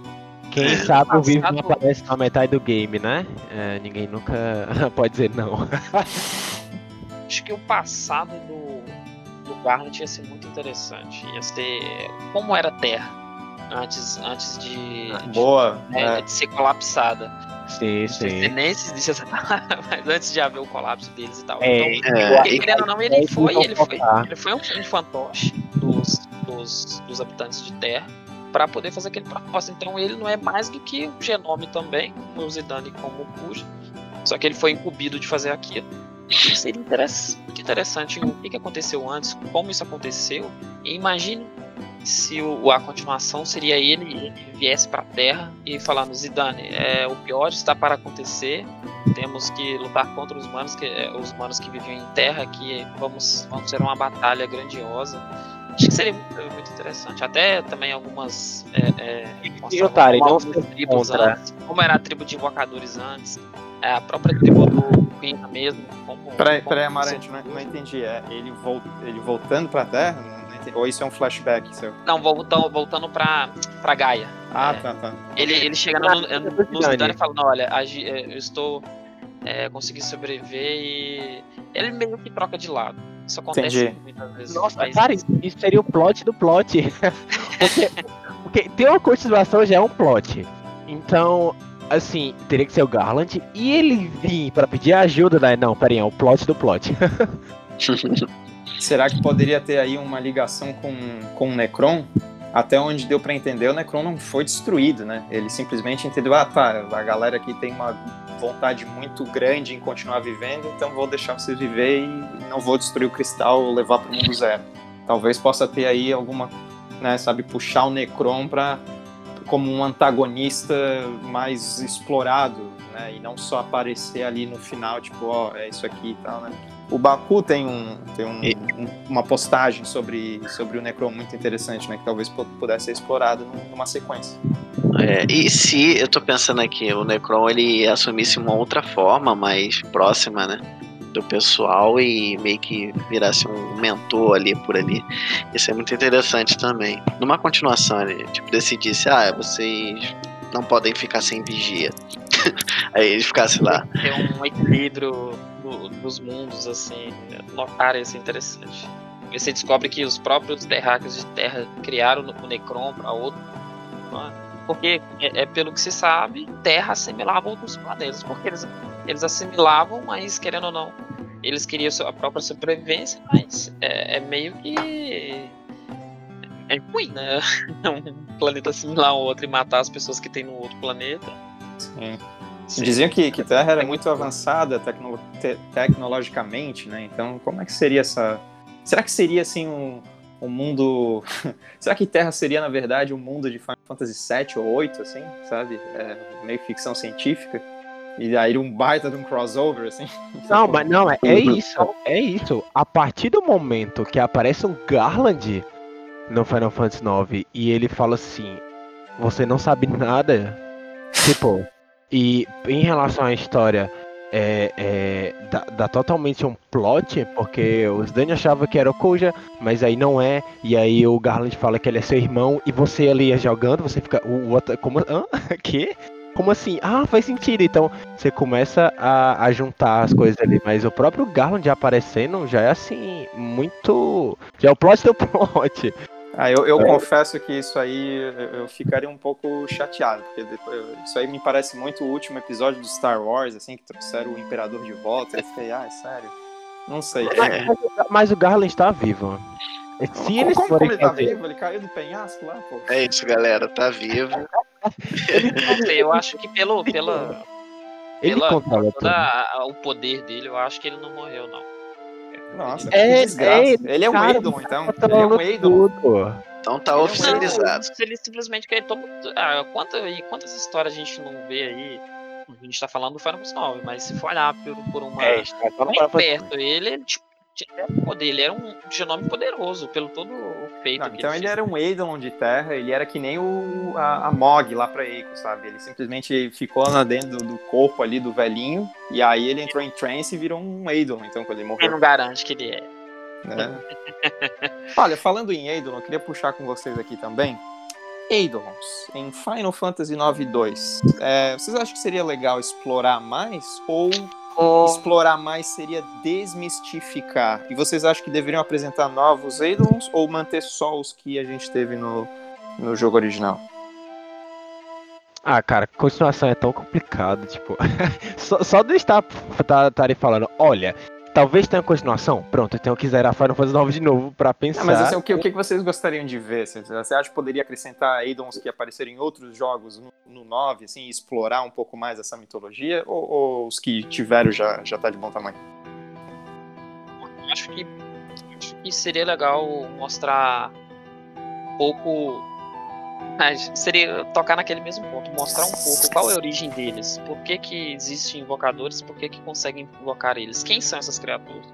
Quem é, sabe o vivo não aparece na metade do game, né? É, ninguém nunca pode dizer não. Acho que o passado do, do Garland ia ser muito interessante. Ia ser como era a Terra antes, antes de, Boa, de, né, é. de ser colapsada. Sim, sim. Nem se disse essa palavra, mas antes de haver o colapso deles e tal. É, então, é, querendo ou não, ele foi, ele foi, ele foi um, um fantoche dos, dos, dos habitantes de Terra para poder fazer aquele propósito. Então ele não é mais do que o genome também, o Zidane como o Puja, só que ele foi incumbido de fazer aquilo. E seria interessante, muito interessante o que aconteceu antes, como isso aconteceu. E imagine se o, a continuação seria ele, ele viesse para a Terra e falando Zidane, é, o pior está para acontecer, temos que lutar contra os humanos que é, os humanos que viviam em Terra, que vamos vamos ter uma batalha grandiosa Acho que seria muito, muito interessante. Até também algumas. É, é, e Otari, não tribos antes, como era a tribo de invocadores antes, é, a própria tribo do Queen mesmo. Como, peraí, como peraí Amarante, não, não entendi. É ele, volt, ele voltando pra Terra? Ou isso é um flashback seu? Não, voltando, voltando pra, pra Gaia. Ah, é, tá, tá. Ele, ele chega no, no, no Zidane e fala: Não, olha, é, eu estou. É, consegui sobreviver e. Ele meio que troca de lado. Isso acontece Entendi. muitas vezes. Nossa, cara, isso, seria o plot do plot. porque, porque ter uma continuação já é um plot. Então, assim, teria que ser o Garland e ele vir para pedir ajuda, né? Não, peraí, é o plot do plot. Será que poderia ter aí uma ligação com, com o Necron? Até onde deu para entender, o Necron não foi destruído, né? Ele simplesmente entendeu, ah, tá, a galera aqui tem uma vontade muito grande em continuar vivendo, então vou deixar vocês viver e não vou destruir o cristal ou levar para o mundo zero. Talvez possa ter aí alguma, né, sabe, puxar o Necron para como um antagonista mais explorado, né, e não só aparecer ali no final, tipo, ó, oh, é isso aqui e tal, né. O Baku tem, um, tem um, um, uma postagem sobre, sobre o Necron muito interessante, né? Que talvez pudesse ser explorado numa sequência. É, e se eu tô pensando aqui, o Necron ele assumisse uma outra forma mais próxima, né? Do pessoal e meio que virasse um mentor ali por ali. Isso é muito interessante também. Numa continuação, ele tipo, decidisse, ah, vocês não podem ficar sem vigia. Aí ele ficasse lá. Tem um equilíbrio dos mundos, assim, notar isso é interessante. E você descobre que os próprios terráqueos de Terra criaram o Necron para outro. É? Porque, é, é, pelo que se sabe, Terra assimilava outros planetas. Porque eles, eles assimilavam, mas querendo ou não, eles queriam a própria sobrevivência, mas é, é meio que. É ruim, né? um planeta assimilar o outro e matar as pessoas que tem no outro planeta. Sim. Diziam que, que Terra era muito avançada tecno te tecnologicamente, né? Então, como é que seria essa. Será que seria assim um, um mundo. Será que Terra seria, na verdade, um mundo de Final Fantasy VII ou VIII, assim, sabe? É, meio ficção científica? E aí um baita de um crossover, assim. Não, mas não, é, é isso, é isso. A partir do momento que aparece um Garland no Final Fantasy IX e ele fala assim, você não sabe nada, tipo, e em relação à história, é, é, dá, dá, totalmente um plot, porque os Dani achava que era o Koja, mas aí não é, e aí o Garland fala que ele é seu irmão, e você ali jogando, você fica, o outro, como, hã? que? Como assim? Ah, faz sentido. Então você começa a, a juntar as coisas ali, mas o próprio Garland aparecendo já é assim, muito. Já é o plot do plot. Ah, eu, eu é. confesso que isso aí eu ficaria um pouco chateado, porque depois, isso aí me parece muito o último episódio do Star Wars, assim, que trouxeram o Imperador de volta. Eu fiquei, ah, é sério. Não sei. É. Mas, mas, o Garland está vivo. Se como, eles como, como ele tá vivo? Ele caiu do penhasco lá, pô. É isso, galera, tá vivo. eu acho que pelo, pela, ele pela, toda o poder dele, eu acho que ele não morreu, não. Nossa, é, que desgraça. É, ele é um Eidon, então. Ele é um Eidon. Então tá oficializado. Não, ele simplesmente quer toma. Ah, quanta, e quantas histórias a gente não vê aí? A gente tá falando do Final Fantasy 9, mas se for olhar por, por uma. É, tá bem perto, ele, tipo, poder, ele era um genome poderoso, pelo todo o feito. Não, então ele, ele era um Eidolon de terra, ele era que nem o, a, a Mog lá pra Eiko, sabe? Ele simplesmente ficou lá dentro do, do, corpo ali do velhinho, e aí ele entrou em trance e virou um Eidolon, então, quando ele morreu. Ele não garante que ele é. é. Olha, falando em Eidolon, eu queria puxar com vocês aqui também. Eidolons, em Final Fantasy IX 2, é, vocês acham que seria legal explorar mais ou explorar mais seria desmistificar. E vocês acham que deveriam apresentar novos Eidolons ou manter só os que a gente teve no, no jogo original? Ah, cara, continuação é tão complicado, tipo. só, só de estar tá, tá, falando, olha, Talvez tenha continuação. Pronto, eu tenho que zerar Final Fantasy 9 de novo pra pensar. Ah, mas assim, o, que, o que vocês gostariam de ver? Você acha que poderia acrescentar Aidons que apareceram em outros jogos no, no 9, assim, explorar um pouco mais essa mitologia? Ou, ou, os que tiveram já, já tá de bom tamanho? Acho que, acho que seria legal mostrar um pouco mas seria tocar naquele mesmo ponto, mostrar um pouco qual é a origem deles, por que, que existem invocadores, por que, que conseguem invocar eles, quem são essas criaturas.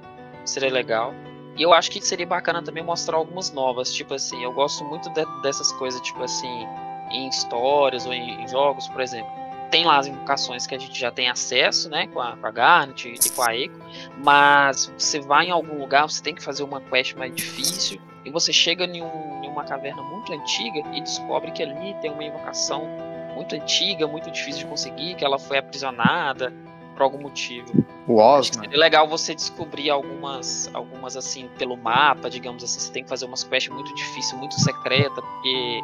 Seria legal. E eu acho que seria bacana também mostrar algumas novas, tipo assim, eu gosto muito de, dessas coisas, tipo assim, em histórias ou em, em, jogos, por exemplo. Tem lá as invocações que a gente já tem acesso, né, com a, com a Garnet e com a Echo, mas você vai em algum lugar, você tem que fazer uma quest mais difícil, e você chega em, um, uma caverna muito antiga e descobre que ali tem uma invocação muito antiga, muito difícil de conseguir, que ela foi aprisionada por algum motivo. O Osman. É legal você descobrir algumas, algumas assim, pelo mapa, digamos assim, você tem que fazer umas quests muito difíceis, muito secreta, porque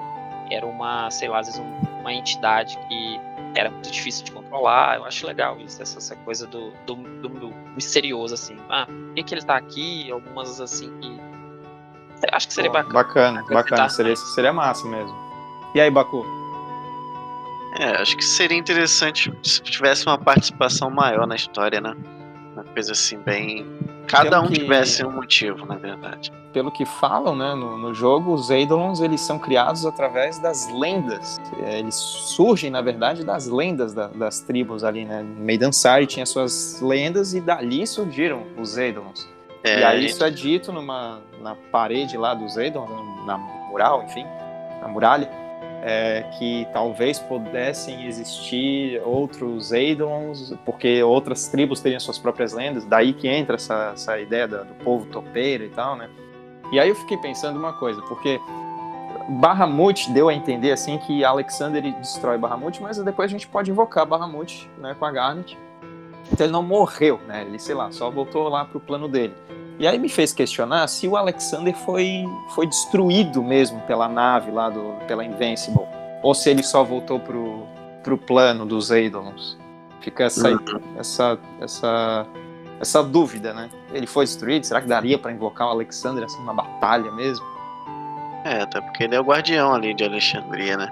era uma, sei lá, às vezes uma entidade que era muito difícil de controlar. Eu acho legal isso, essa, essa coisa do, do, do, do misterioso, assim. Ah, por que, que ele tá aqui? Algumas, assim, que Acho que seria bacana. Bacana, bacana. Seria, seria massa mesmo. E aí, Baku? É, acho que seria interessante se tivesse uma participação maior na história, né? Uma coisa assim, bem. Cada Pelo um que... tivesse um motivo, na verdade. Pelo que falam, né, no, no jogo, os Eidolons eles são criados através das lendas. É, eles surgem, na verdade, das lendas da, das tribos ali, né? Meidansari tinha suas lendas e dali surgiram os Eidolons. É, e aí gente... isso é dito numa, na parede lá do Zedon, na mural, enfim, na muralha, é, que talvez pudessem existir outros Eidolons, porque outras tribos teriam suas próprias lendas, daí que entra essa, essa ideia do, do povo topeiro e tal, né? E aí eu fiquei pensando uma coisa, porque Bahamut deu a entender assim que Alexander destrói Bahamut, mas depois a gente pode invocar Bahamut né, com a Garnet. Então ele não morreu, né? Ele, sei lá, só voltou lá pro plano dele. E aí me fez questionar se o Alexander foi, foi destruído mesmo pela nave lá, do, pela Invincible. Ou se ele só voltou pro, pro plano dos Eidolons. Fica essa, uhum. essa, essa, essa dúvida, né? Ele foi destruído? Será que daria para invocar o Alexander assim numa batalha mesmo? É, até porque ele é o guardião ali de Alexandria, né?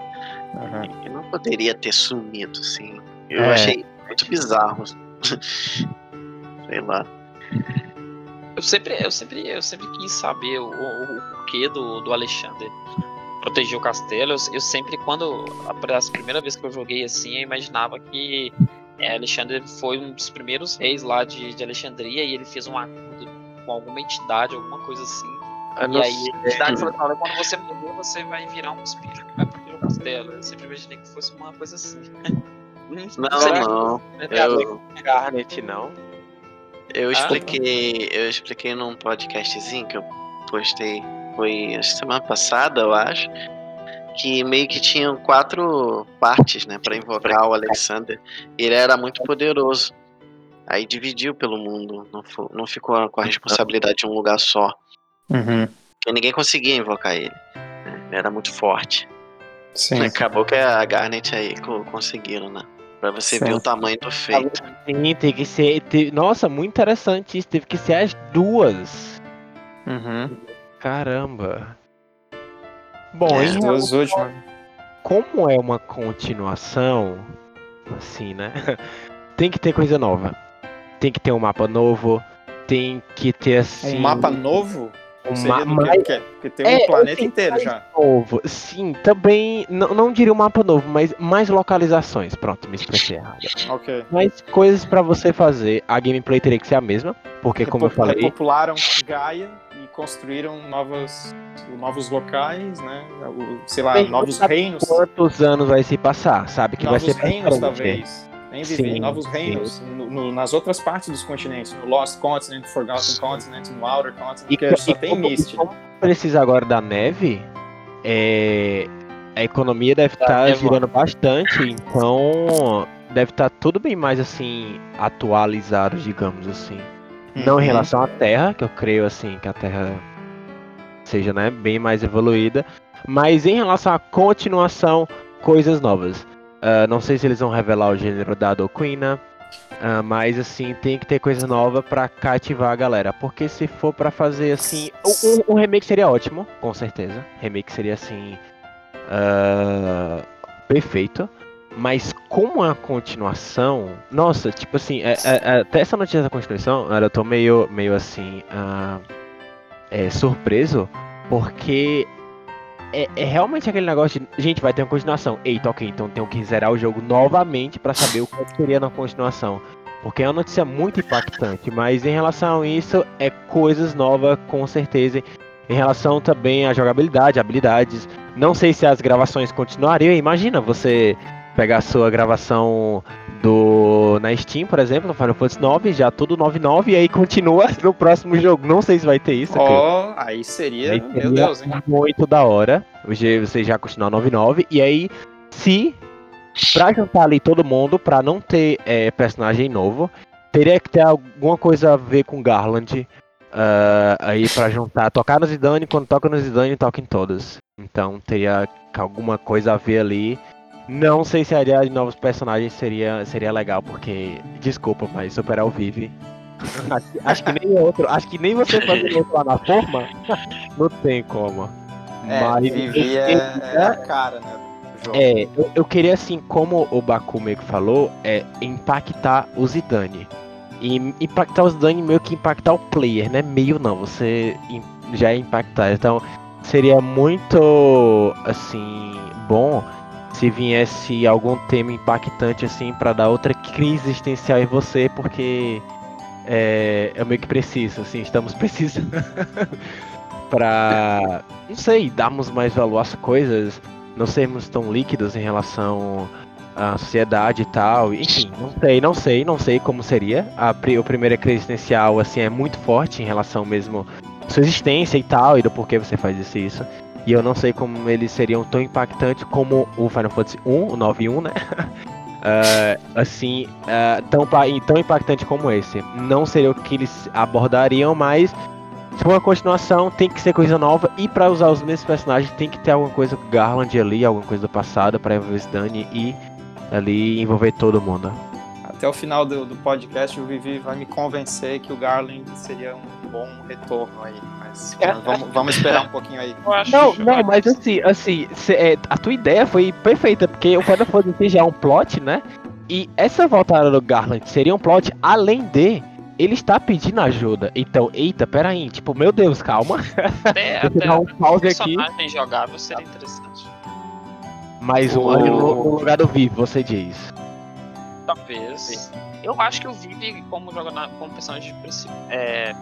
Uhum. Ele não poderia ter sumido, assim. Eu é. achei muito bizarro. Sei lá. Eu sempre, eu sempre, eu sempre quis saber o, o, o porquê do, do Alexander proteger o castelo. Eu, eu, sempre, quando a, a primeira vez que eu joguei assim, eu imaginava que é, Alexandre foi um dos primeiros reis lá de, de Alexandria e ele fez um acordo com alguma entidade, alguma coisa assim. Eu e aí a entidade falou: olha, quando você morrer, você vai virar um espírito que vai proteger o castelo. Eu sempre imaginei que fosse uma coisa assim. Não, não. não. Eu... Garnet, não. Eu ah, expliquei, eu expliquei num podcastzinho que eu postei, foi semana passada, eu acho, que meio que tinham quatro partes, né, para invocar o Alexander. Ele era muito poderoso. Aí dividiu pelo mundo, não, não ficou com a responsabilidade de um lugar só. Uhum. Porque ninguém conseguia invocar ele. Né? Ele era muito forte. Sim. Acabou que a Garnet aí conseguiram, né? Pra você certo. ver o tamanho do feito. Sim, tem que ser. Tem, nossa, muito interessante isso. Teve que ser as duas. Uhum. Caramba. Bom, é, as duas últimas. Como é uma continuação, assim, né? tem que ter coisa nova. Tem que ter um mapa novo. Tem que ter assim. Um mapa novo? Seria do quê? Porque, porque tem um É, planeta assim, inteiro já. novo. Sim, também. Não, não diria um mapa novo, mas mais localizações. Pronto, me expressei errado. Ok. Mais coisas pra você fazer. A gameplay teria que ser a mesma, porque como eu falei. Repopularam Gaia e construíram novas, novos locais, né? O- Sei lá, Bem, novos reinos. Quantos anos vai se passar? Sabe que novos vai ser reinos, talvez. Nem Vivi, Sim, novos reinos no- no- nas outras partes dos continentes, no Lost Continent, Forgotten Continent, no Outer Continent, E, porque co- só e tem como, Mist. como precisa agora da neve, é, a economia deve Tá estar nevando. girando bastante, então deve estar tudo bem mais assim atualizado, digamos assim. Não em Uhum. relação à Terra, que eu creio assim que a Terra seja né, bem mais evoluída, mas em relação à continuação, coisas novas. Ah, não sei se eles vão revelar o gênero da Doquina, ah, mas assim tem que ter coisa nova pra cativar a galera, porque se for pra fazer assim, um, um remake seria ótimo, com certeza. Remake seria assim ah, perfeito. Mas como a continuação, nossa, tipo assim, é- é- é, até essa notícia da continuação, eu tô meio, meio assim, é, surpreso, porque é, é realmente aquele negócio de, gente, vai ter uma continuação. Eita, ok, então tenho que zerar o jogo novamente pra saber o que seria na continuação. Porque é uma notícia muito impactante, mas em relação a isso, é coisas novas, com certeza. Em relação também à jogabilidade, habilidades. Não sei se as gravações continuariam. Imagina você pegar a sua gravação do na Steam, por exemplo, no Final Fantasy 9, já tudo 99 e aí continua no próximo jogo. Não sei se vai ter isso. Ó, aí seria, Aí meu seria Deus, hein? muito da hora. Hoje você já continuar 99 e aí se pra juntar ali todo mundo, pra não ter é, personagem novo, teria que ter alguma coisa a ver com Garland. ah, aí pra juntar, tocar no Zidane, quando toca no Zidane, toca em todas. Então teria alguma coisa a ver ali. Não sei se a ideia de novos personagens seria, seria legal, porque, desculpa, mas superar o Vive. acho, acho que nem outro, acho que nem você fazer outro lá na forma, não tem como. É, Mas- Vivi é, é a cara, né? É, eu, eu queria assim, como o Baku meio que falou, é impactar o Zidane. E impactar o Zidane meio que impactar o player, né? Meio não, você já é impactar. Então seria muito assim bom se viesse algum tema impactante assim pra dar outra crise existencial em você, porque é, eu meio que preciso, assim, estamos precisando pra não sei, darmos mais valor às coisas, não sermos tão líquidos em relação à sociedade e tal. Enfim, não sei, não sei, não sei como seria. A, pri- o primeiro crise existencial, assim, é muito forte em relação mesmo à sua existência e tal, e do porquê você faz isso e isso. E eu não sei como eles seriam tão impactantes como o Final Fantasy 1, o 9 e 1, né? Ah, assim, ah, tão, tão impactante como esse. Não seria o que eles abordariam, mas se for uma continuação, tem que ser coisa nova. E pra usar os mesmos personagens, tem que ter alguma coisa Garland ali, alguma coisa do passado pra envolver Dani e ali envolver todo mundo. Até o final do, do podcast, o Vivi vai me convencer que o Garland seria um bom retorno aí. Mas vamos, vamos esperar um pouquinho aí. Não, não, mas assim, assim, cê- é, a tua ideia foi perfeita, porque o Final Fantasy já é um plot, né? E essa voltada do Garland seria um plot além de ele está pedindo ajuda. Então, eita, peraí, tipo, meu Deus, calma. Até, Deixa eu até dar um pause aqui. personagem jogável seria interessante. Mais um O- ali no, lugar do Vivo, você diz. Talvez. Eu acho que o Vive, como, joga como personagem é,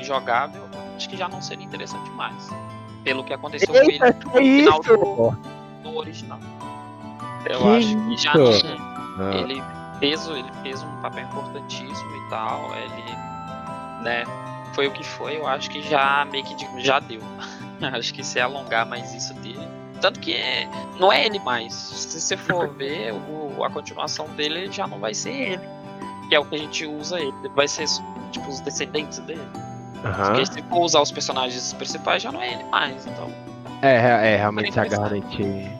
jogável, acho que já não seria interessante mais. Pelo que aconteceu com ele Eita, no final isso? do, do original. Eu Que acho que já isso? não. Ele fez, ele fez um papel importantíssimo e tal. Ele, né, foi o que foi. Eu acho que já meio que digo, já deu. acho que se alongar mais isso dele. Tanto que é- não é ele mais. Se você for ver, o, a continuação dele já não vai ser ele. Que é o que a gente usa ele. Vai ser tipo os descendentes dele. Aham. Porque se for usar os personagens principais, já não é ele mais. Então. É, é, é, realmente a Garnet.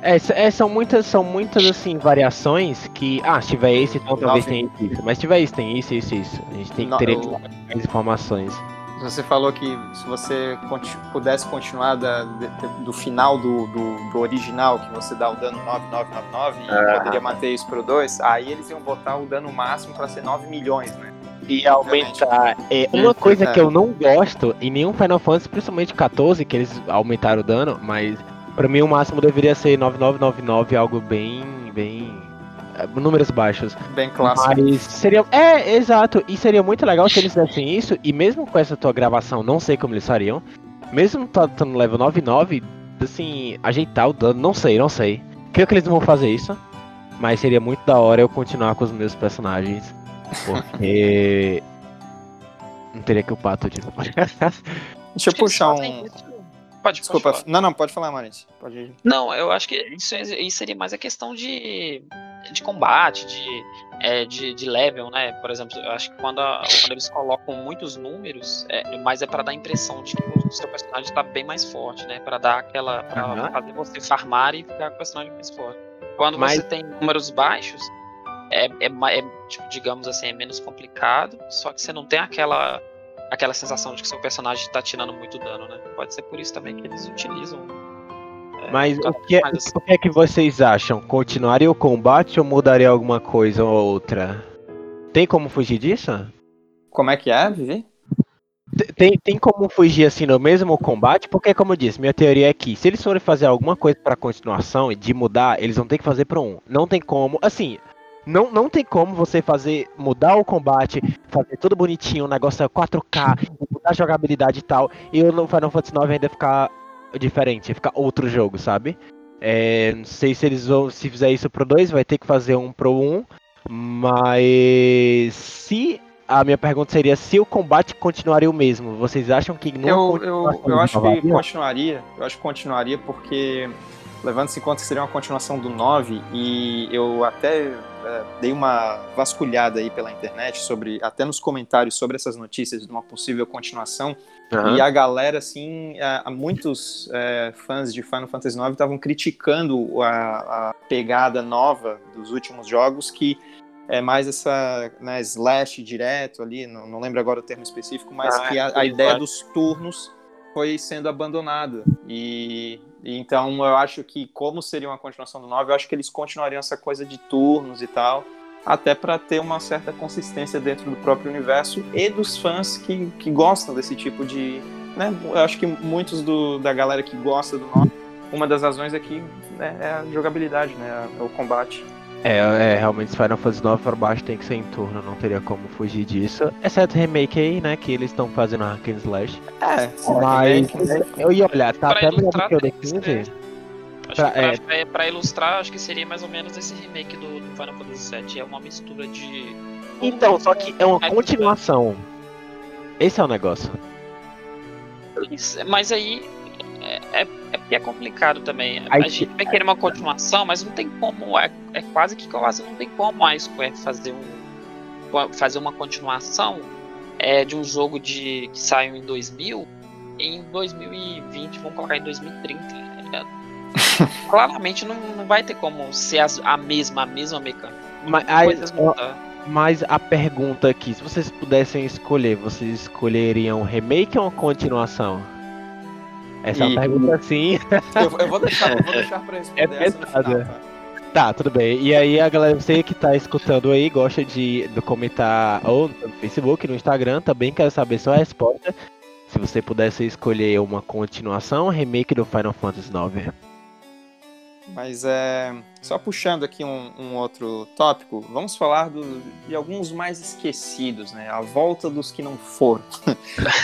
É, é, são muitas, são muitas assim, variações que. Ah, se tiver esse, então talvez tenha isso. Mas se tiver isso, tem isso, isso, isso. A gente tem que ter eu- mais informações. Você falou que se você conti- pudesse continuar da- de- do final do, do, do original, que você dá o dano 9999 e poderia manter isso pro 2, aí eles iam botar o dano máximo pra ser 9 milhões, né? Ia aumentar. É, uma coisa que eu não gosto em nenhum Final Fantasy, principalmente 14, que eles aumentaram o dano, mas pra mim o máximo deveria ser 9999, algo bem. bem. é, números baixos. Bem clássico. Mas seria. É, exato. E seria muito legal se eles fizessem isso. E mesmo com essa tua gravação, não sei como eles fariam. Mesmo estando no level 99, assim, ajeitar o dano, não sei, não sei. Creio que eles não vão fazer isso. Mas seria muito da hora eu continuar com os meus personagens. Porque. não teria que upar tudo de novo. Deixa eu puxar um. Pode, Desculpa, pode falar. não, não, pode falar, Marente. Pode. Não, eu acho que isso, isso seria mais a questão de, de combate, de, é, de, de level, né? Por exemplo, eu acho que quando, a- quando eles colocam muitos números, é, mas é para dar a impressão de que o seu personagem tá bem mais forte, né? Para dar aquela. Pra Aham. fazer você farmar e ficar com o personagem mais forte. Quando Mas- você tem números baixos, é, é, é, tipo, digamos assim, é menos complicado, só que você não tem aquela. Aquela sensação de que seu personagem tá tirando muito dano, né? Pode ser por isso também que eles utilizam. é, Mas o que, é, assim. o que é que vocês acham? Continuaria o combate ou mudaria alguma coisa ou outra? Tem como fugir disso? Como é que é, Vivi? Tem, tem como fugir assim no mesmo combate? Porque, como eu disse, minha teoria é que se eles forem fazer alguma coisa pra continuação e de mudar, eles vão ter que fazer pro 1. Não tem como. Assim, não, não tem como você fazer mudar o combate, fazer tudo bonitinho, o negócio é 4K, mudar a jogabilidade e tal, e o no Final Fantasy IX ainda ficar diferente, ficar outro jogo, sabe? É, não sei se eles vão. Se fizer isso pro 2, vai ter que fazer um pro 1. Mas se. A minha pergunta seria se o combate continuaria o mesmo. Vocês acham que não Eu, eu, eu acho que continuaria. Eu acho que continuaria porque, levando-se em conta que seria uma continuação do 9, e eu até é, dei uma vasculhada aí pela internet sobre, até nos comentários sobre essas notícias de uma possível continuação. E a galera, assim, a, a muitos é, fãs de Final Fantasy IX estavam criticando a, a pegada nova dos últimos jogos, que é mais essa né, slash direto ali, não, não lembro agora o termo específico, mas Ah, que a, a foi ideia dos turnos foi sendo abandonada. E, então eu acho que, como seria uma continuação do 9, eu acho que eles continuariam essa coisa de turnos e tal, até para ter uma certa consistência dentro do próprio universo e dos fãs que, que gostam desse tipo de. Né, eu acho que muitos do, da galera que gosta do 9, uma das razões é que né, é a jogabilidade, né, é o combate. É, é, realmente Final Fantasy 9 para baixo tem que ser em turno, não teria como fugir disso. Exceto o remake aí, né, que eles estão fazendo a and Slash. É, Mas né? eu ia olhar, tá Pra até melhor que o do que 15. ser- Acho Pra- que é. pra, é, pra ilustrar, acho que seria mais ou menos esse remake do, do Final Fantasy VII. É uma mistura de. Então, só que é uma É, continuação. Esse é o negócio. Mas aí. É, porque é complicado também. A gente vai querer uma continuação, mas não tem como. É, é quase que quase não tem como a Square fazer um. Fazer uma continuação é, de um jogo de, que saiu em 2000 em 2020, vamos colocar em 2030. É, claramente não, não vai ter como ser as- a mesma, a mesma mecânica. Mas, aí, mas a pergunta aqui, se vocês pudessem escolher, vocês escolheriam um remake ou uma continuação? Essa E- pergunta sim. Eu, eu vou deixar, eu vou deixar pra responder É essa final, tá? Tá, tudo bem. E aí a galera, você que tá escutando aí, gosta de, de comentar ou no Facebook, no Instagram, também quero saber sua resposta. Se você pudesse escolher uma continuação remake do Final Fantasy IX. Mas é, só puxando aqui um, um outro tópico, vamos falar do- de alguns mais esquecidos, né? A volta dos que não foram.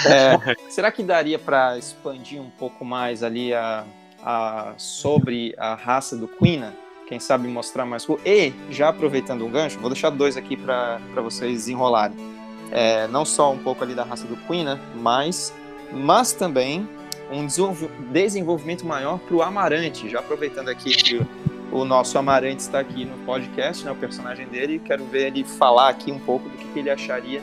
É, será que daria para expandir um pouco mais ali a, a- sobre a raça do Quina? Quem sabe mostrar mais? E, já aproveitando um gancho, vou deixar dois aqui para vocês desenrolarem. É, não só um pouco ali da raça do Quina, mas, mas também um desenvolv- desenvolvimento maior para o Amarante. Já aproveitando aqui que o, nosso Amarante está aqui no podcast, né, o personagem dele, quero ver ele falar aqui um pouco do que, que ele acharia.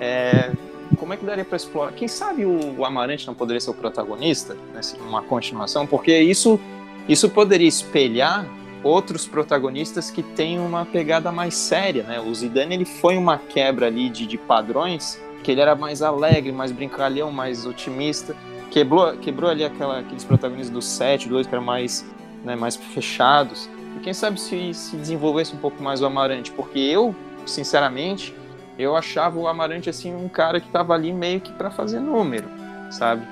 é, como é que daria para explorar? Quem sabe o, Amarante não poderia ser o protagonista, né, uma continuação? Porque isso, isso poderia espelhar outros protagonistas que têm uma pegada mais séria, né? O Zidane ele foi uma quebra ali de, de padrões, que ele era mais alegre, mais brincalhão, mais otimista quebrou, quebrou ali aquela, aqueles protagonistas do 7, do 8, que eram mais, né, mais fechados. E quem sabe se, se desenvolvesse um pouco mais o Amarante, porque eu, sinceramente, eu achava o Amarante assim um cara que estava ali meio que para fazer número, sabe?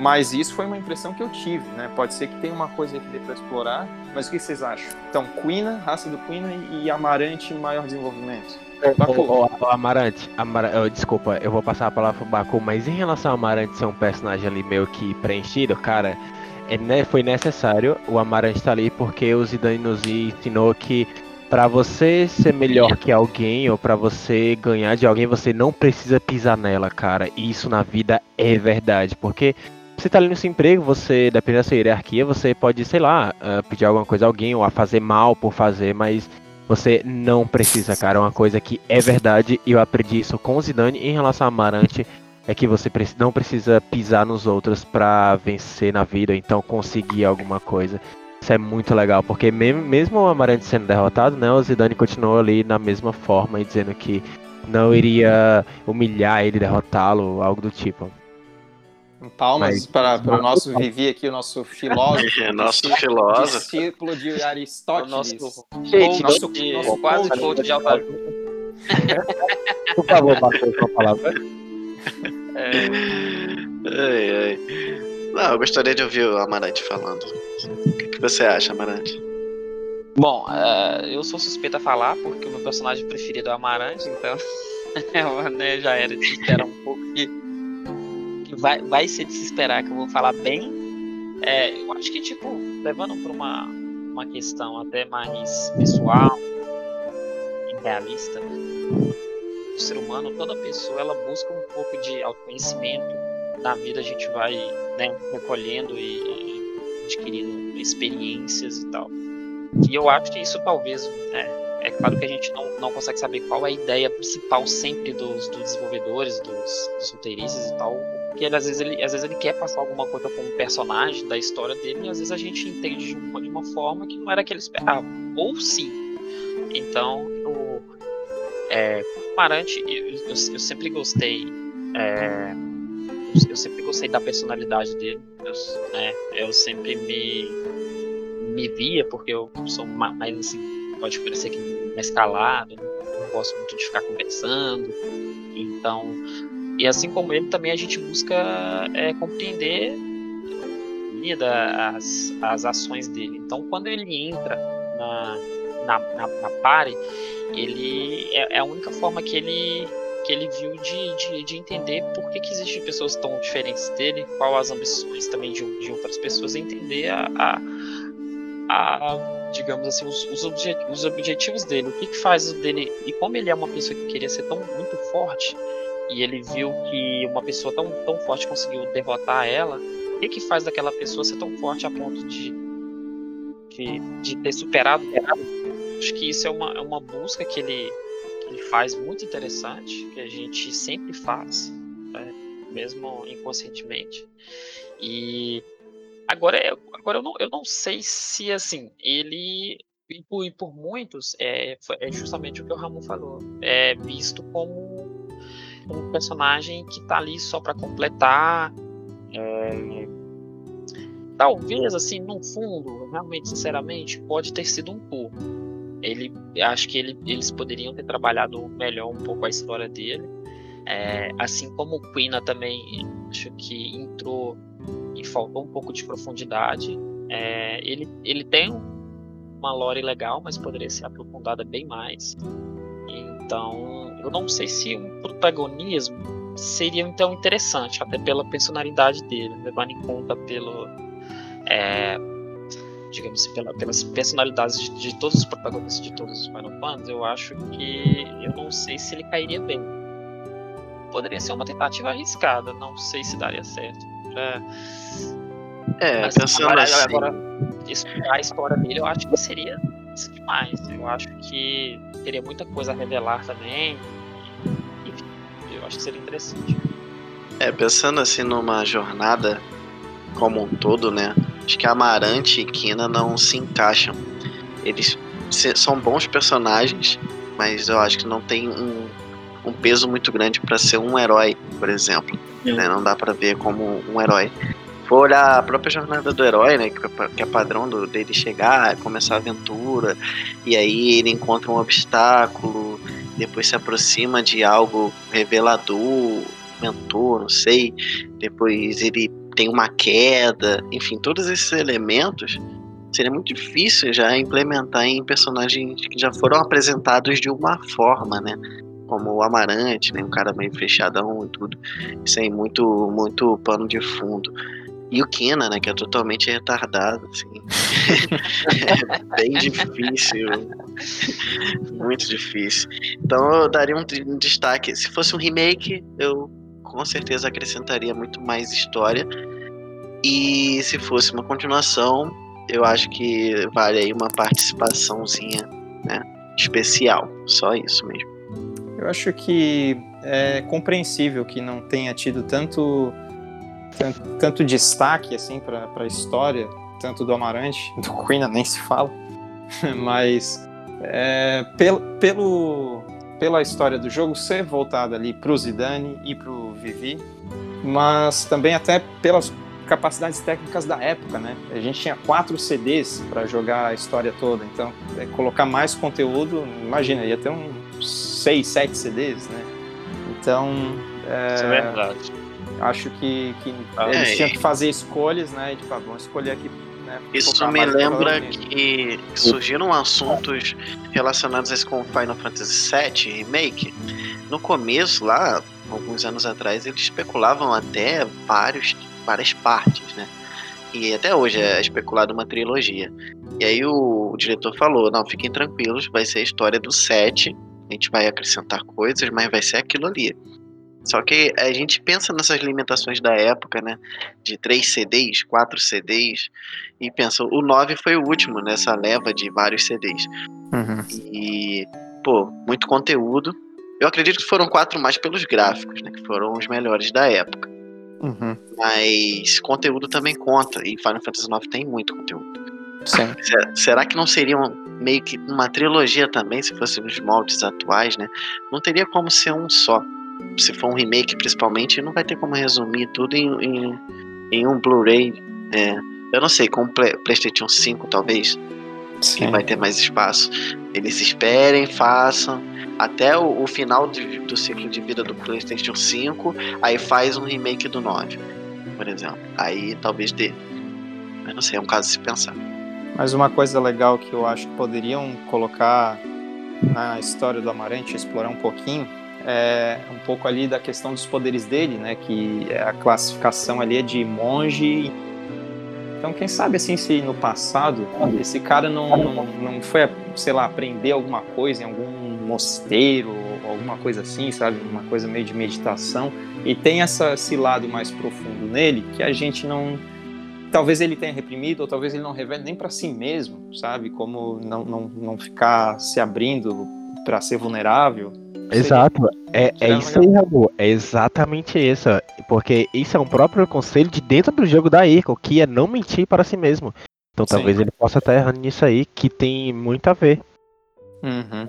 Mas isso foi uma impressão que eu tive, né? Pode ser que tenha uma coisa que dê para explorar, mas o que vocês acham? Então, Quina, raça do Quina e Amarante maior desenvolvimento. O, Amarante, Amar... oh, desculpa, eu vou passar a palavra pro Baku, mas em relação ao Amarante ser um personagem ali meio que preenchido, cara, é, né, foi necessário o Amarante estar tá ali porque o Zidane nos ensinou que para você ser melhor que alguém ou para você ganhar de alguém, você não precisa pisar nela, cara. E isso na vida é verdade, porque você tá ali no seu emprego, você, dependendo da sua hierarquia, você pode, sei lá, uh, pedir alguma coisa a alguém ou a fazer mal por fazer, mas você não precisa, cara. É uma coisa que é verdade e eu aprendi isso com o Zidane em relação a Amarante é que você não precisa pisar nos outros para vencer na vida, ou então conseguir alguma coisa. Isso é muito legal, porque mesmo, mesmo o Amarante sendo derrotado, né, o Zidane continuou ali na mesma forma e dizendo que não iria humilhar ele, derrotá-lo, algo do tipo. Palmas Mas, para, para o nosso Vivi aqui, o nosso filósofo. É, nosso filósofo. Discípulo de Aristóteles. O nosso, Gente, nosso, nosso, nosso quase coach de alta Por favor, Matheus, a palavra. É... Ai, ai. Não, eu gostaria de ouvir o Amarante falando. O que, que você acha, Amarante? Bom, uh, eu sou suspeita a falar, porque o meu personagem preferido é o Amarante, então né, já era de esperar um pouco que, que vai, vai ser de se esperar que eu vou falar bem. É, eu acho que, tipo, levando para uma, uma questão até mais pessoal e realista, o ser humano, toda pessoa, ela busca um pouco de autoconhecimento. Na vida a gente vai né, recolhendo e, adquirindo experiências e tal. E eu acho que isso talvez, é, é claro que a gente não, não consegue saber qual é a ideia principal sempre dos, dos desenvolvedores, dos, dos roteiristas e tal, porque ele, às, vezes ele, às vezes ele quer passar alguma coisa com um personagem da história dele e às vezes a gente entende de uma, de uma forma que não era que ele esperava, ou sim. Então, o é, Marante, eu, eu, eu, sempre gostei é, eu sempre gostei da personalidade dele. Eu, né, eu sempre me, me via, porque eu sou mais assim, pode parecer que mais calado, não gosto muito de ficar conversando. Então, e assim como ele, também a gente busca é, compreender as, as ações dele. Então, quando ele entra na, na, na, na pare, ele é, é a única forma que ele que ele viu de, de, de, entender por que, que existem pessoas tão diferentes dele, qual as ambições também de, de outras pessoas, entender a, a, a digamos assim, os, os, obje, os, objetivos dele, o que, que faz dele, e como ele é uma pessoa que queria ser tão muito forte, e ele viu que uma pessoa tão, tão forte conseguiu derrotar ela, o que, que faz daquela pessoa ser tão forte a ponto de, de, de ter superado ela? Acho que isso é uma, é uma busca que ele ele faz muito interessante, que a gente sempre faz, né? mesmo inconscientemente. E agora, agora eu, não, eu não sei se assim, ele e por, e por muitos é, é, justamente o que o Ramon falou, é visto como um personagem que está ali só para completar. É, talvez assim, no fundo, realmente, sinceramente, pode ter sido um pouco ele acho que ele, eles poderiam ter trabalhado melhor um pouco a história dele. É, assim como o Quina também acho que entrou e faltou um pouco de profundidade. É, ele, ele tem uma lore legal, mas poderia ser aprofundada bem mais. Então, eu não sei se um protagonismo seria então interessante, até pela personalidade dele, levando em conta pelo é, digamos assim, pela, pelas personalidades de, de, todos os protagonistas de todos os Final Fantasy, eu acho que eu não sei se ele cairia bem. Poderia ser uma tentativa arriscada, não sei se daria certo. É, é Mas, pensando agora, assim... agora, estudar a história dele, eu acho que seria demais. Eu acho que teria muita coisa a revelar também. Enfim, eu acho que seria interessante. É, pensando assim numa jornada como um todo, né? Acho que Amarante e Kina não se encaixam. Eles são bons personagens, mas eu acho que não tem um, um peso muito grande para ser um herói, por exemplo. Né? Não dá para ver como um herói. For olhar a própria jornada do herói, né, que é padrão do, dele chegar, começar a aventura, e aí ele encontra um obstáculo, depois se aproxima de algo revelador, mentor, não sei, depois ele tem uma queda, enfim, todos esses elementos seria muito difícil já implementar em personagens que já foram apresentados de uma forma, né? Como o Amarante, né? Um cara meio fechadão e tudo. Aí, muito, muito pano de fundo. E o Kina, né? Que é totalmente retardado, assim. é bem difícil. Muito difícil. Então eu daria um destaque. Se fosse um remake, eu com certeza acrescentaria muito mais história. E se fosse uma continuação, eu acho que vale aí uma participaçãozinha né, especial. Só isso mesmo. Eu acho que é compreensível que não tenha tido tanto, tanto, destaque assim para a história, tanto do Amarante, do Queen nem se fala, mas é, pelo, pelo, pela história do jogo ser voltada ali para o Zidane e para o Vivi, mas também até pelas capacidades técnicas da época, né? A gente tinha quatro CDs para jogar a história toda, então é, colocar mais conteúdo, imagina, ia ter uns seis, sete CDs, né? Então, é, Isso é verdade. Acho que, que ah, eles é, tinham que fazer escolhas, né? Tipo, ah, vamos escolher aqui né, Isso me lembra que surgiram assuntos relacionados com Final Fantasy VII Remake. No começo, lá, alguns anos atrás, eles especulavam até vários várias partes, né? E até hoje é especulado uma trilogia. E aí o, o diretor falou: não, fiquem tranquilos, vai ser a história do 7. A gente vai acrescentar coisas, mas vai ser aquilo ali. Só que a gente pensa nessas limitações da época, né? De 3 CDs, 4 CDs, e pensa, o 9 foi o último nessa leva de vários CDs. Uhum. E, pô, muito conteúdo. Eu acredito que foram quatro mais pelos gráficos, né? Que foram os melhores da época. Uhum. Mas conteúdo também conta, e Final Fantasy IX tem muito conteúdo. Sim. Será que não seria um, meio que uma trilogia também, se fosse nos moldes atuais, né? Não teria como ser um só. Se for um remake, principalmente, não vai ter como resumir tudo em, em, em um Blu-ray. É, eu não sei, com o PlayStation 5, talvez. Sim. Que vai ter mais espaço. Eles esperem, façam até o, o final de, do ciclo de vida do PlayStation 5, aí faz um remake do 9, por exemplo. Aí talvez dê. Mas não sei, é um caso de se pensar. Mas uma coisa legal que eu acho que poderiam colocar na história do Amarante, explorar um pouquinho, é um pouco ali da questão dos poderes dele, né? Que a classificação ali é de monge. Então, quem sabe assim, se no passado esse cara não, não, não foi, sei lá, aprender alguma coisa em algum mosteiro, alguma coisa assim, sabe? Uma coisa meio de meditação. E tem essa, esse lado mais profundo nele que a gente não. Talvez ele tenha reprimido, ou talvez ele não revele nem para si mesmo, sabe? Como não, não, não ficar se abrindo para ser vulnerável. Exato, é, é isso aí, Rabu. É exatamente isso. Porque isso é um próprio conselho de dentro do jogo da Ico, que é não mentir para si mesmo. Então talvez Sim. ele possa estar errando nisso aí, que tem muito a ver. Uhum.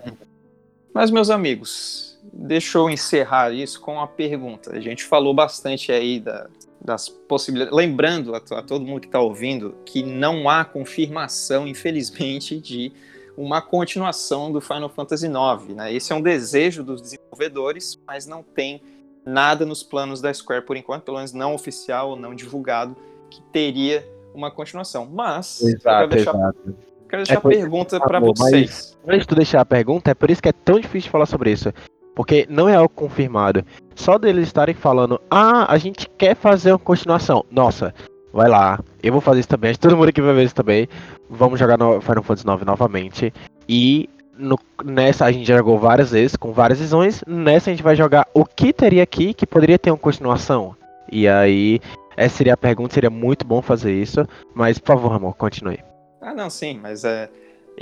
Mas, meus amigos, deixa eu encerrar isso com uma pergunta. A gente falou bastante aí da, das possibilidades. Lembrando a, a todo mundo que está ouvindo que não há confirmação, infelizmente, de uma continuação do Final Fantasy IX. Né? Esse é um desejo dos desenvolvedores, mas não tem nada nos planos da Square por enquanto, pelo menos não oficial ou não divulgado, que teria uma continuação. Mas, exato, deixar, exato. Quero deixar é a pergunta para vocês. Mas, antes de tu deixar a pergunta, é por isso que é tão difícil falar sobre isso. Porque não é algo confirmado. Só deles estarem falando, ah, a gente quer fazer uma continuação. Nossa, vai lá, eu vou fazer isso também, todo mundo aqui vai ver isso também. Vamos jogar no Final Fantasy IX novamente. E no, nessa a gente já jogou várias vezes, com várias visões. Nessa a gente vai jogar o que teria aqui que poderia ter uma continuação. E aí, essa seria a pergunta, seria muito bom fazer isso. Mas, por favor, amor, continue. Ah, não, sim, mas é,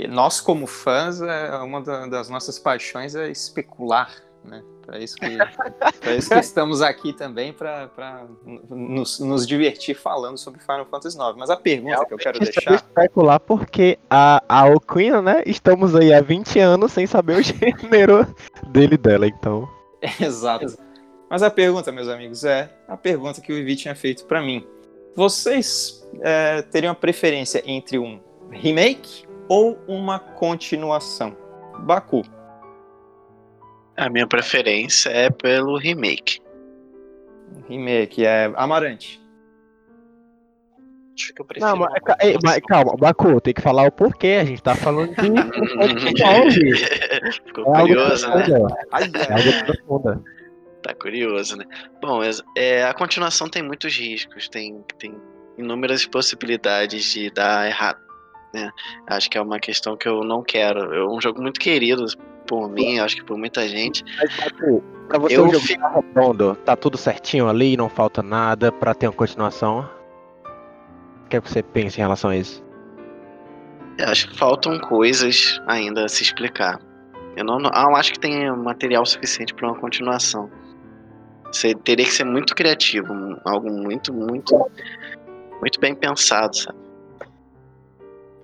nós como fãs, é, uma das nossas paixões é especular, né? Para isso, que, isso que estamos aqui também, para nos, nos, divertir falando sobre Final Fantasy IX. Mas a pergunta que eu quero deixar... especular porque a, a né, estamos aí há 20 anos sem saber o gênero dele dela, então... Exato. Mas a pergunta, meus amigos, é a pergunta que o Vivi tinha feito para mim. Vocês é, teriam a preferência entre um remake ou uma continuação? Baku. A minha preferência é pelo remake. Remake, é Amarante. Acho que eu prefiro. Não, mas, mas calma, Baku, tem que falar o porquê. A gente tá falando de. Ficou É curioso, né? É algo. Tá curioso, né? Bom, é- é, a continuação tem muitos riscos, tem, tem inúmeras possibilidades de dar errado. Né? Acho que é uma questão que eu não quero. É um jogo muito querido por mim, acho que por muita gente. Mas, pra você Eu o jogo fico- tá redondo, tá tudo certinho ali, não falta nada pra ter uma continuação. O que, é que você pensa em relação a isso? Eu acho que faltam coisas ainda a se explicar. Eu não, não acho que tem material suficiente para uma continuação. Você teria que ser muito criativo, algo muito, muito, muito bem pensado, sabe?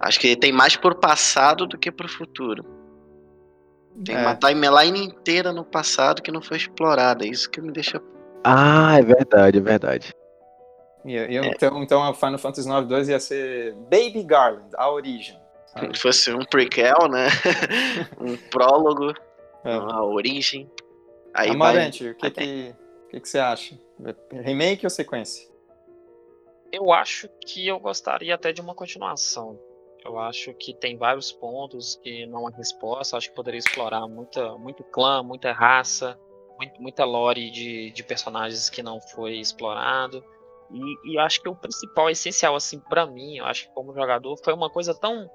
Acho que tem mais pro passado do que pro futuro. Tem É. uma timeline inteira no passado que não foi explorada. É isso que me deixa. Ah, é verdade, é verdade. E- e- então, então a Final Fantasy IX 2 ia ser Baby Garland, a origem. sabe? Se fosse um prequel, né? um prólogo, É. a origem. Aí vai- Amarante, o que, vai que, o que, que você acha? Remake ou sequência? Eu acho que eu gostaria até de uma continuação. Eu acho que tem vários pontos que não há resposta. Acho que poderia explorar muita, muito clã, muita raça, muito- muita lore de, de personagens que não foi explorado. E, e acho que o principal, essencial, assim, para mim, acho que como jogador, foi uma coisa tão.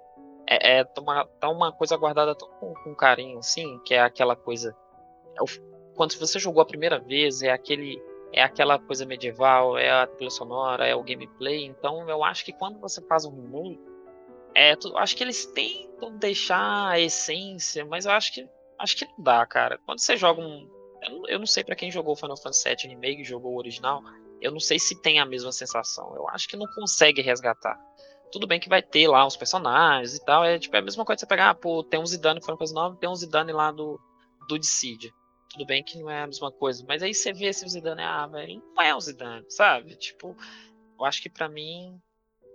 É, é uma, tá uma coisa guardada tão com, com carinho, assim, que é aquela coisa. é o- quando você jogou a primeira vez, é aquele é aquela coisa medieval, é a trilha sonora, é o gameplay. Então eu acho que quando você faz um remake, é, tu- acho que eles tentam deixar a essência, mas eu acho que acho que não dá, cara. Quando você joga um, eu não, eu não sei pra quem jogou Final Fantasy VII remake, jogou o original, eu não sei se tem a mesma sensação. Eu acho que não consegue resgatar. Tudo bem que vai ter lá os personagens e tal, é tipo é a mesma coisa que você pegar, ah, pô, tem um Zidane no Final Fantasy IX, tem um Zidane lá do do Dissidia. Tudo bem que não é a mesma coisa, mas aí você vê se o Zidane ah, velho, não é o Zidane, sabe? Tipo, eu acho que pra mim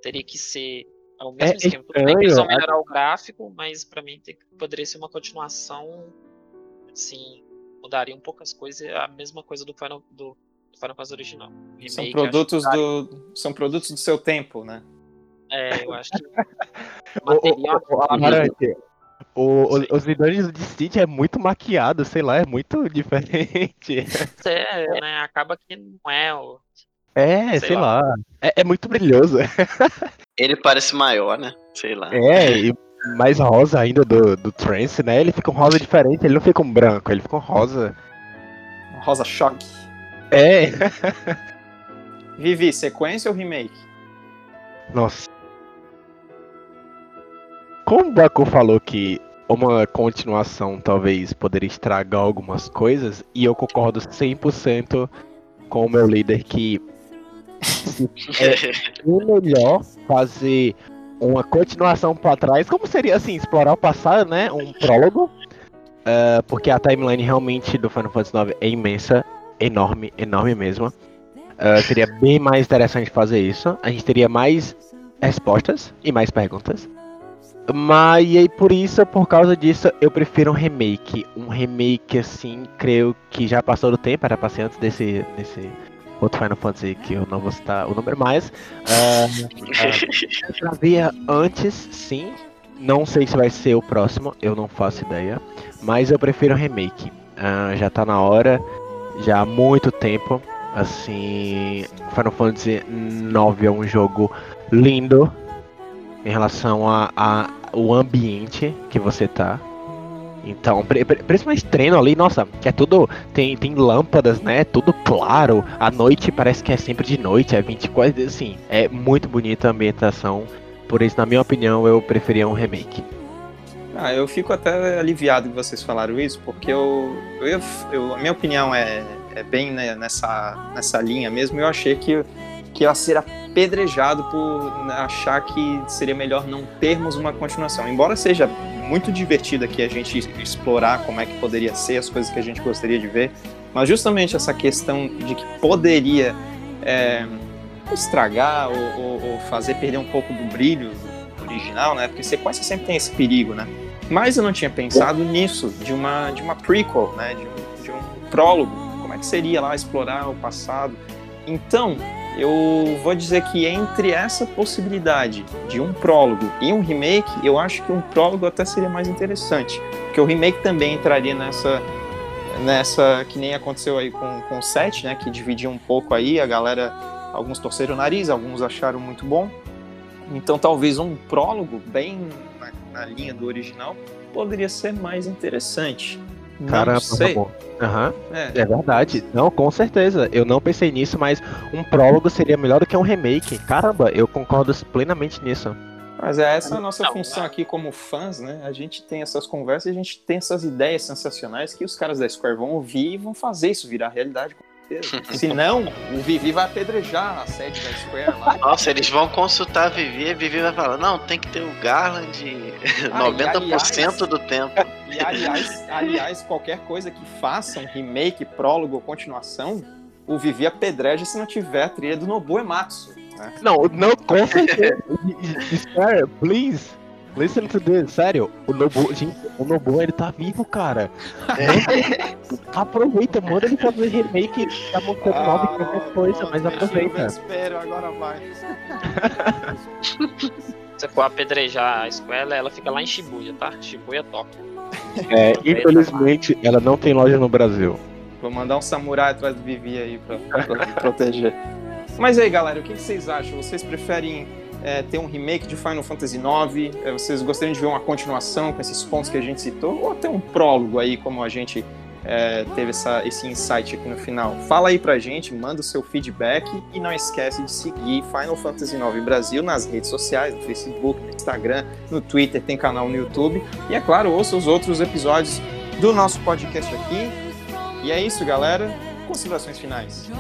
teria que ser o mesmo É esquema. Tudo bem que eles vão estranho, melhorar o gráfico, mas pra mim tem- poderia ser uma continuação, assim, mudaria um pouco as coisas, é a mesma coisa do Final, do, do Final Fantasy original. O São remake, produtos, acho que do, são produtos do seu tempo, né? É, eu acho que material o, o, Amarante, o, o, os Zidanes de City é muito maquiado, sei lá, é muito diferente. é, né, acaba que não é o É, Sei sei, lá. lá. É, é muito brilhoso. Ele parece maior, né? Sei lá. É, e mais rosa ainda do, do Trance, né? Ele fica um rosa diferente, ele não fica um branco, ele fica um rosa. Rosa Choque. É, Vivi, sequência ou remake? nossa. Como o Baku falou que uma continuação talvez poderia estragar algumas coisas, e eu concordo 100% com o meu líder que é melhor fazer uma continuação pra trás, como seria assim, explorar o passado, né? Um prólogo. Ah, porque a timeline realmente do Final Fantasy IX é imensa, enorme, enorme mesmo. Ah, seria bem mais interessante fazer isso. A gente teria mais respostas e mais perguntas. Mas e por isso, por causa disso, eu prefiro um remake. Um remake assim, creio que já passou do tempo, era pra antes desse, desse outro Final Fantasy que eu não vou citar o número mais. Ah, eu havia antes, sim. Não sei se vai ser o próximo, eu não faço ideia. Mas eu prefiro remake. Ah, já tá na hora, já há muito tempo. Assim, Final Fantasy IX é um jogo lindo em relação a, a o ambiente que você tá. Então, pri- pri- principalmente treino ali, nossa, que é tudo. Tem, tem lâmpadas, né? Tudo claro. A noite parece que é sempre de noite, é 24. Assim, é muito bonita a ambientação. Por isso, na minha opinião, eu preferia um remake. Ah, eu fico até aliviado que vocês falaram isso, porque eu, eu, eu- a minha opinião é, é bem né, nessa, nessa linha mesmo. Eu achei que, que ia ser apedrejado por achar que seria melhor não termos uma continuação. Embora seja muito divertido aqui a gente explorar como é que poderia ser, as coisas que a gente gostaria de ver, mas justamente essa questão de que poderia é, estragar ou, ou- ou fazer perder um pouco do brilho original, né? Porque sequência sempre tem esse perigo, né? Mas eu não tinha pensado nisso, de uma, de uma prequel, né? De um, de um prólogo. Como é que seria lá explorar o passado? Então, eu vou dizer que entre essa possibilidade de um prólogo e um remake, eu acho que um prólogo até seria mais interessante. Porque o remake também entraria nessa. Nessa que nem aconteceu aí com, com o 7, né? Que dividia um pouco aí, a galera. Alguns torceram o nariz, alguns acharam muito bom. Então talvez um prólogo bem na, na linha do original poderia ser mais interessante. Não Caramba, sei. Uhum. É, É verdade. Não, com certeza. Eu não pensei nisso, mas um prólogo seria melhor do que um remake. Caramba, eu concordo plenamente nisso. Mas é essa a nossa Não, função é. aqui como fãs, né? A gente tem essas conversas e a gente tem essas ideias sensacionais que os caras da Square vão ouvir e vão fazer isso virar realidade certeza. Senão, o Vivi vai apedrejar a sede da Square lá. Nossa, eles vão consultar a Vivi e a Vivi vai falar: não, tem que ter o Garland Ah, e 90% aliás- do tempo. E aliás, aliás, qualquer coisa que faça, um remake, prólogo ou continuação, o Vivi apedreja se não tiver a trilha do Nobu Ematsu. Né? Não, não, com certeza. Square, please. Listen to this, sério. O Nobu, gente, o Nobu ele tá vivo, cara. aproveita, manda ele fazer remake, tá montando nova e qualquer coisa, mas aproveita. Espero, agora vai. Se você for apedrejar a Square, ela fica lá em Shibuya, tá? Shibuya Tóquio. É, infelizmente, ela não tem loja no Brasil. Vou mandar um samurai atrás do Vivi aí pra, pra proteger. Mas aí, galera, o que vocês acham? Vocês preferem é, ter um remake de Final Fantasy IX? É, vocês gostariam de ver uma continuação com esses pontos que a gente citou? Ou até um prólogo aí, como a gente é, teve essa, esse insight aqui no final? Fala aí pra gente, manda o seu feedback e não esquece de seguir Final Fantasy IX Brasil nas redes sociais, no Facebook, no Instagram, no Twitter, tem canal no YouTube. E é claro, ouça os outros episódios do nosso podcast aqui. E é isso, galera. Considerações finais.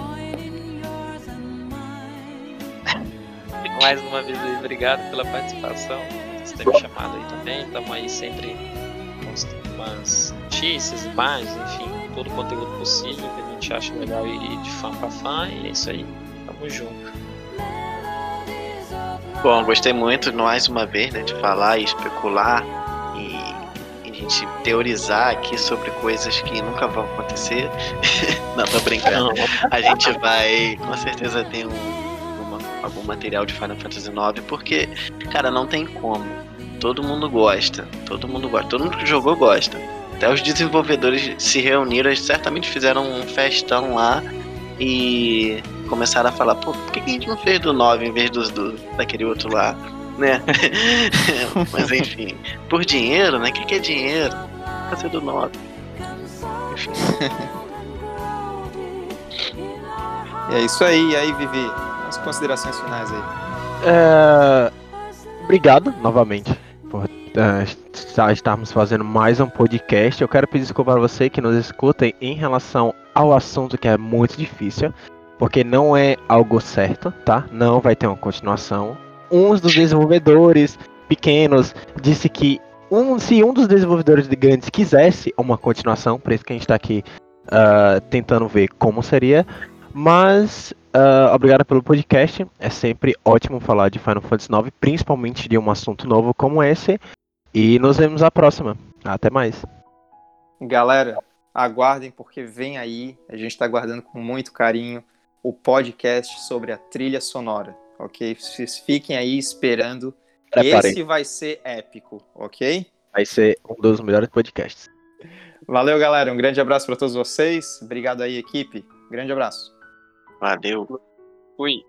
Mais uma vez aí, obrigado pela participação. Você ter me chamado aí também. Estamos aí sempre com umas notícias, imagens, enfim, todo o conteúdo possível que a gente acha legal e de fã pra fã. E é isso aí. Tamo junto. Bom, gostei muito, mais uma vez, né, de falar e especular e, e a gente teorizar aqui sobre coisas que nunca vão acontecer. Não, tô brincando. A gente vai, com certeza, ter um, algum material de Final Fantasy IX, porque, cara, não tem como. Todo mundo gosta, todo mundo gosta, todo mundo que jogou gosta. Até os desenvolvedores se reuniram, eles certamente fizeram um festão lá e começaram a falar, pô, por que a gente não fez do 9 em vez dos, do, daquele outro lá, né? Mas enfim, por dinheiro, né? O que, que é dinheiro? Fazer do 9. Enfim. É isso aí. E aí, Vivi, as considerações finais aí. É, Obrigado novamente por estar- estarmos fazendo mais um podcast. Eu quero pedir desculpa para você que nos escutem em relação ao assunto que é muito difícil, porque não é algo certo, tá? Não vai ter uma continuação. Um dos desenvolvedores pequenos disse que um, se um dos desenvolvedores de grandes quisesse uma continuação, por isso que a gente está aqui ah, tentando ver como seria. Mas ah, obrigado pelo podcast. É sempre ótimo falar de Final Fantasy IX, principalmente de um assunto novo como esse. E nos vemos na próxima. Até mais. Galera, aguardem porque vem aí. A gente está aguardando com muito carinho o podcast sobre a trilha sonora, ok? Vocês fiquem aí esperando. Preparem. Esse vai ser épico, ok? Vai ser um dos melhores podcasts. Valeu, galera. Um grande abraço para todos vocês. Obrigado aí, equipe. Grande abraço. Valeu. Fui.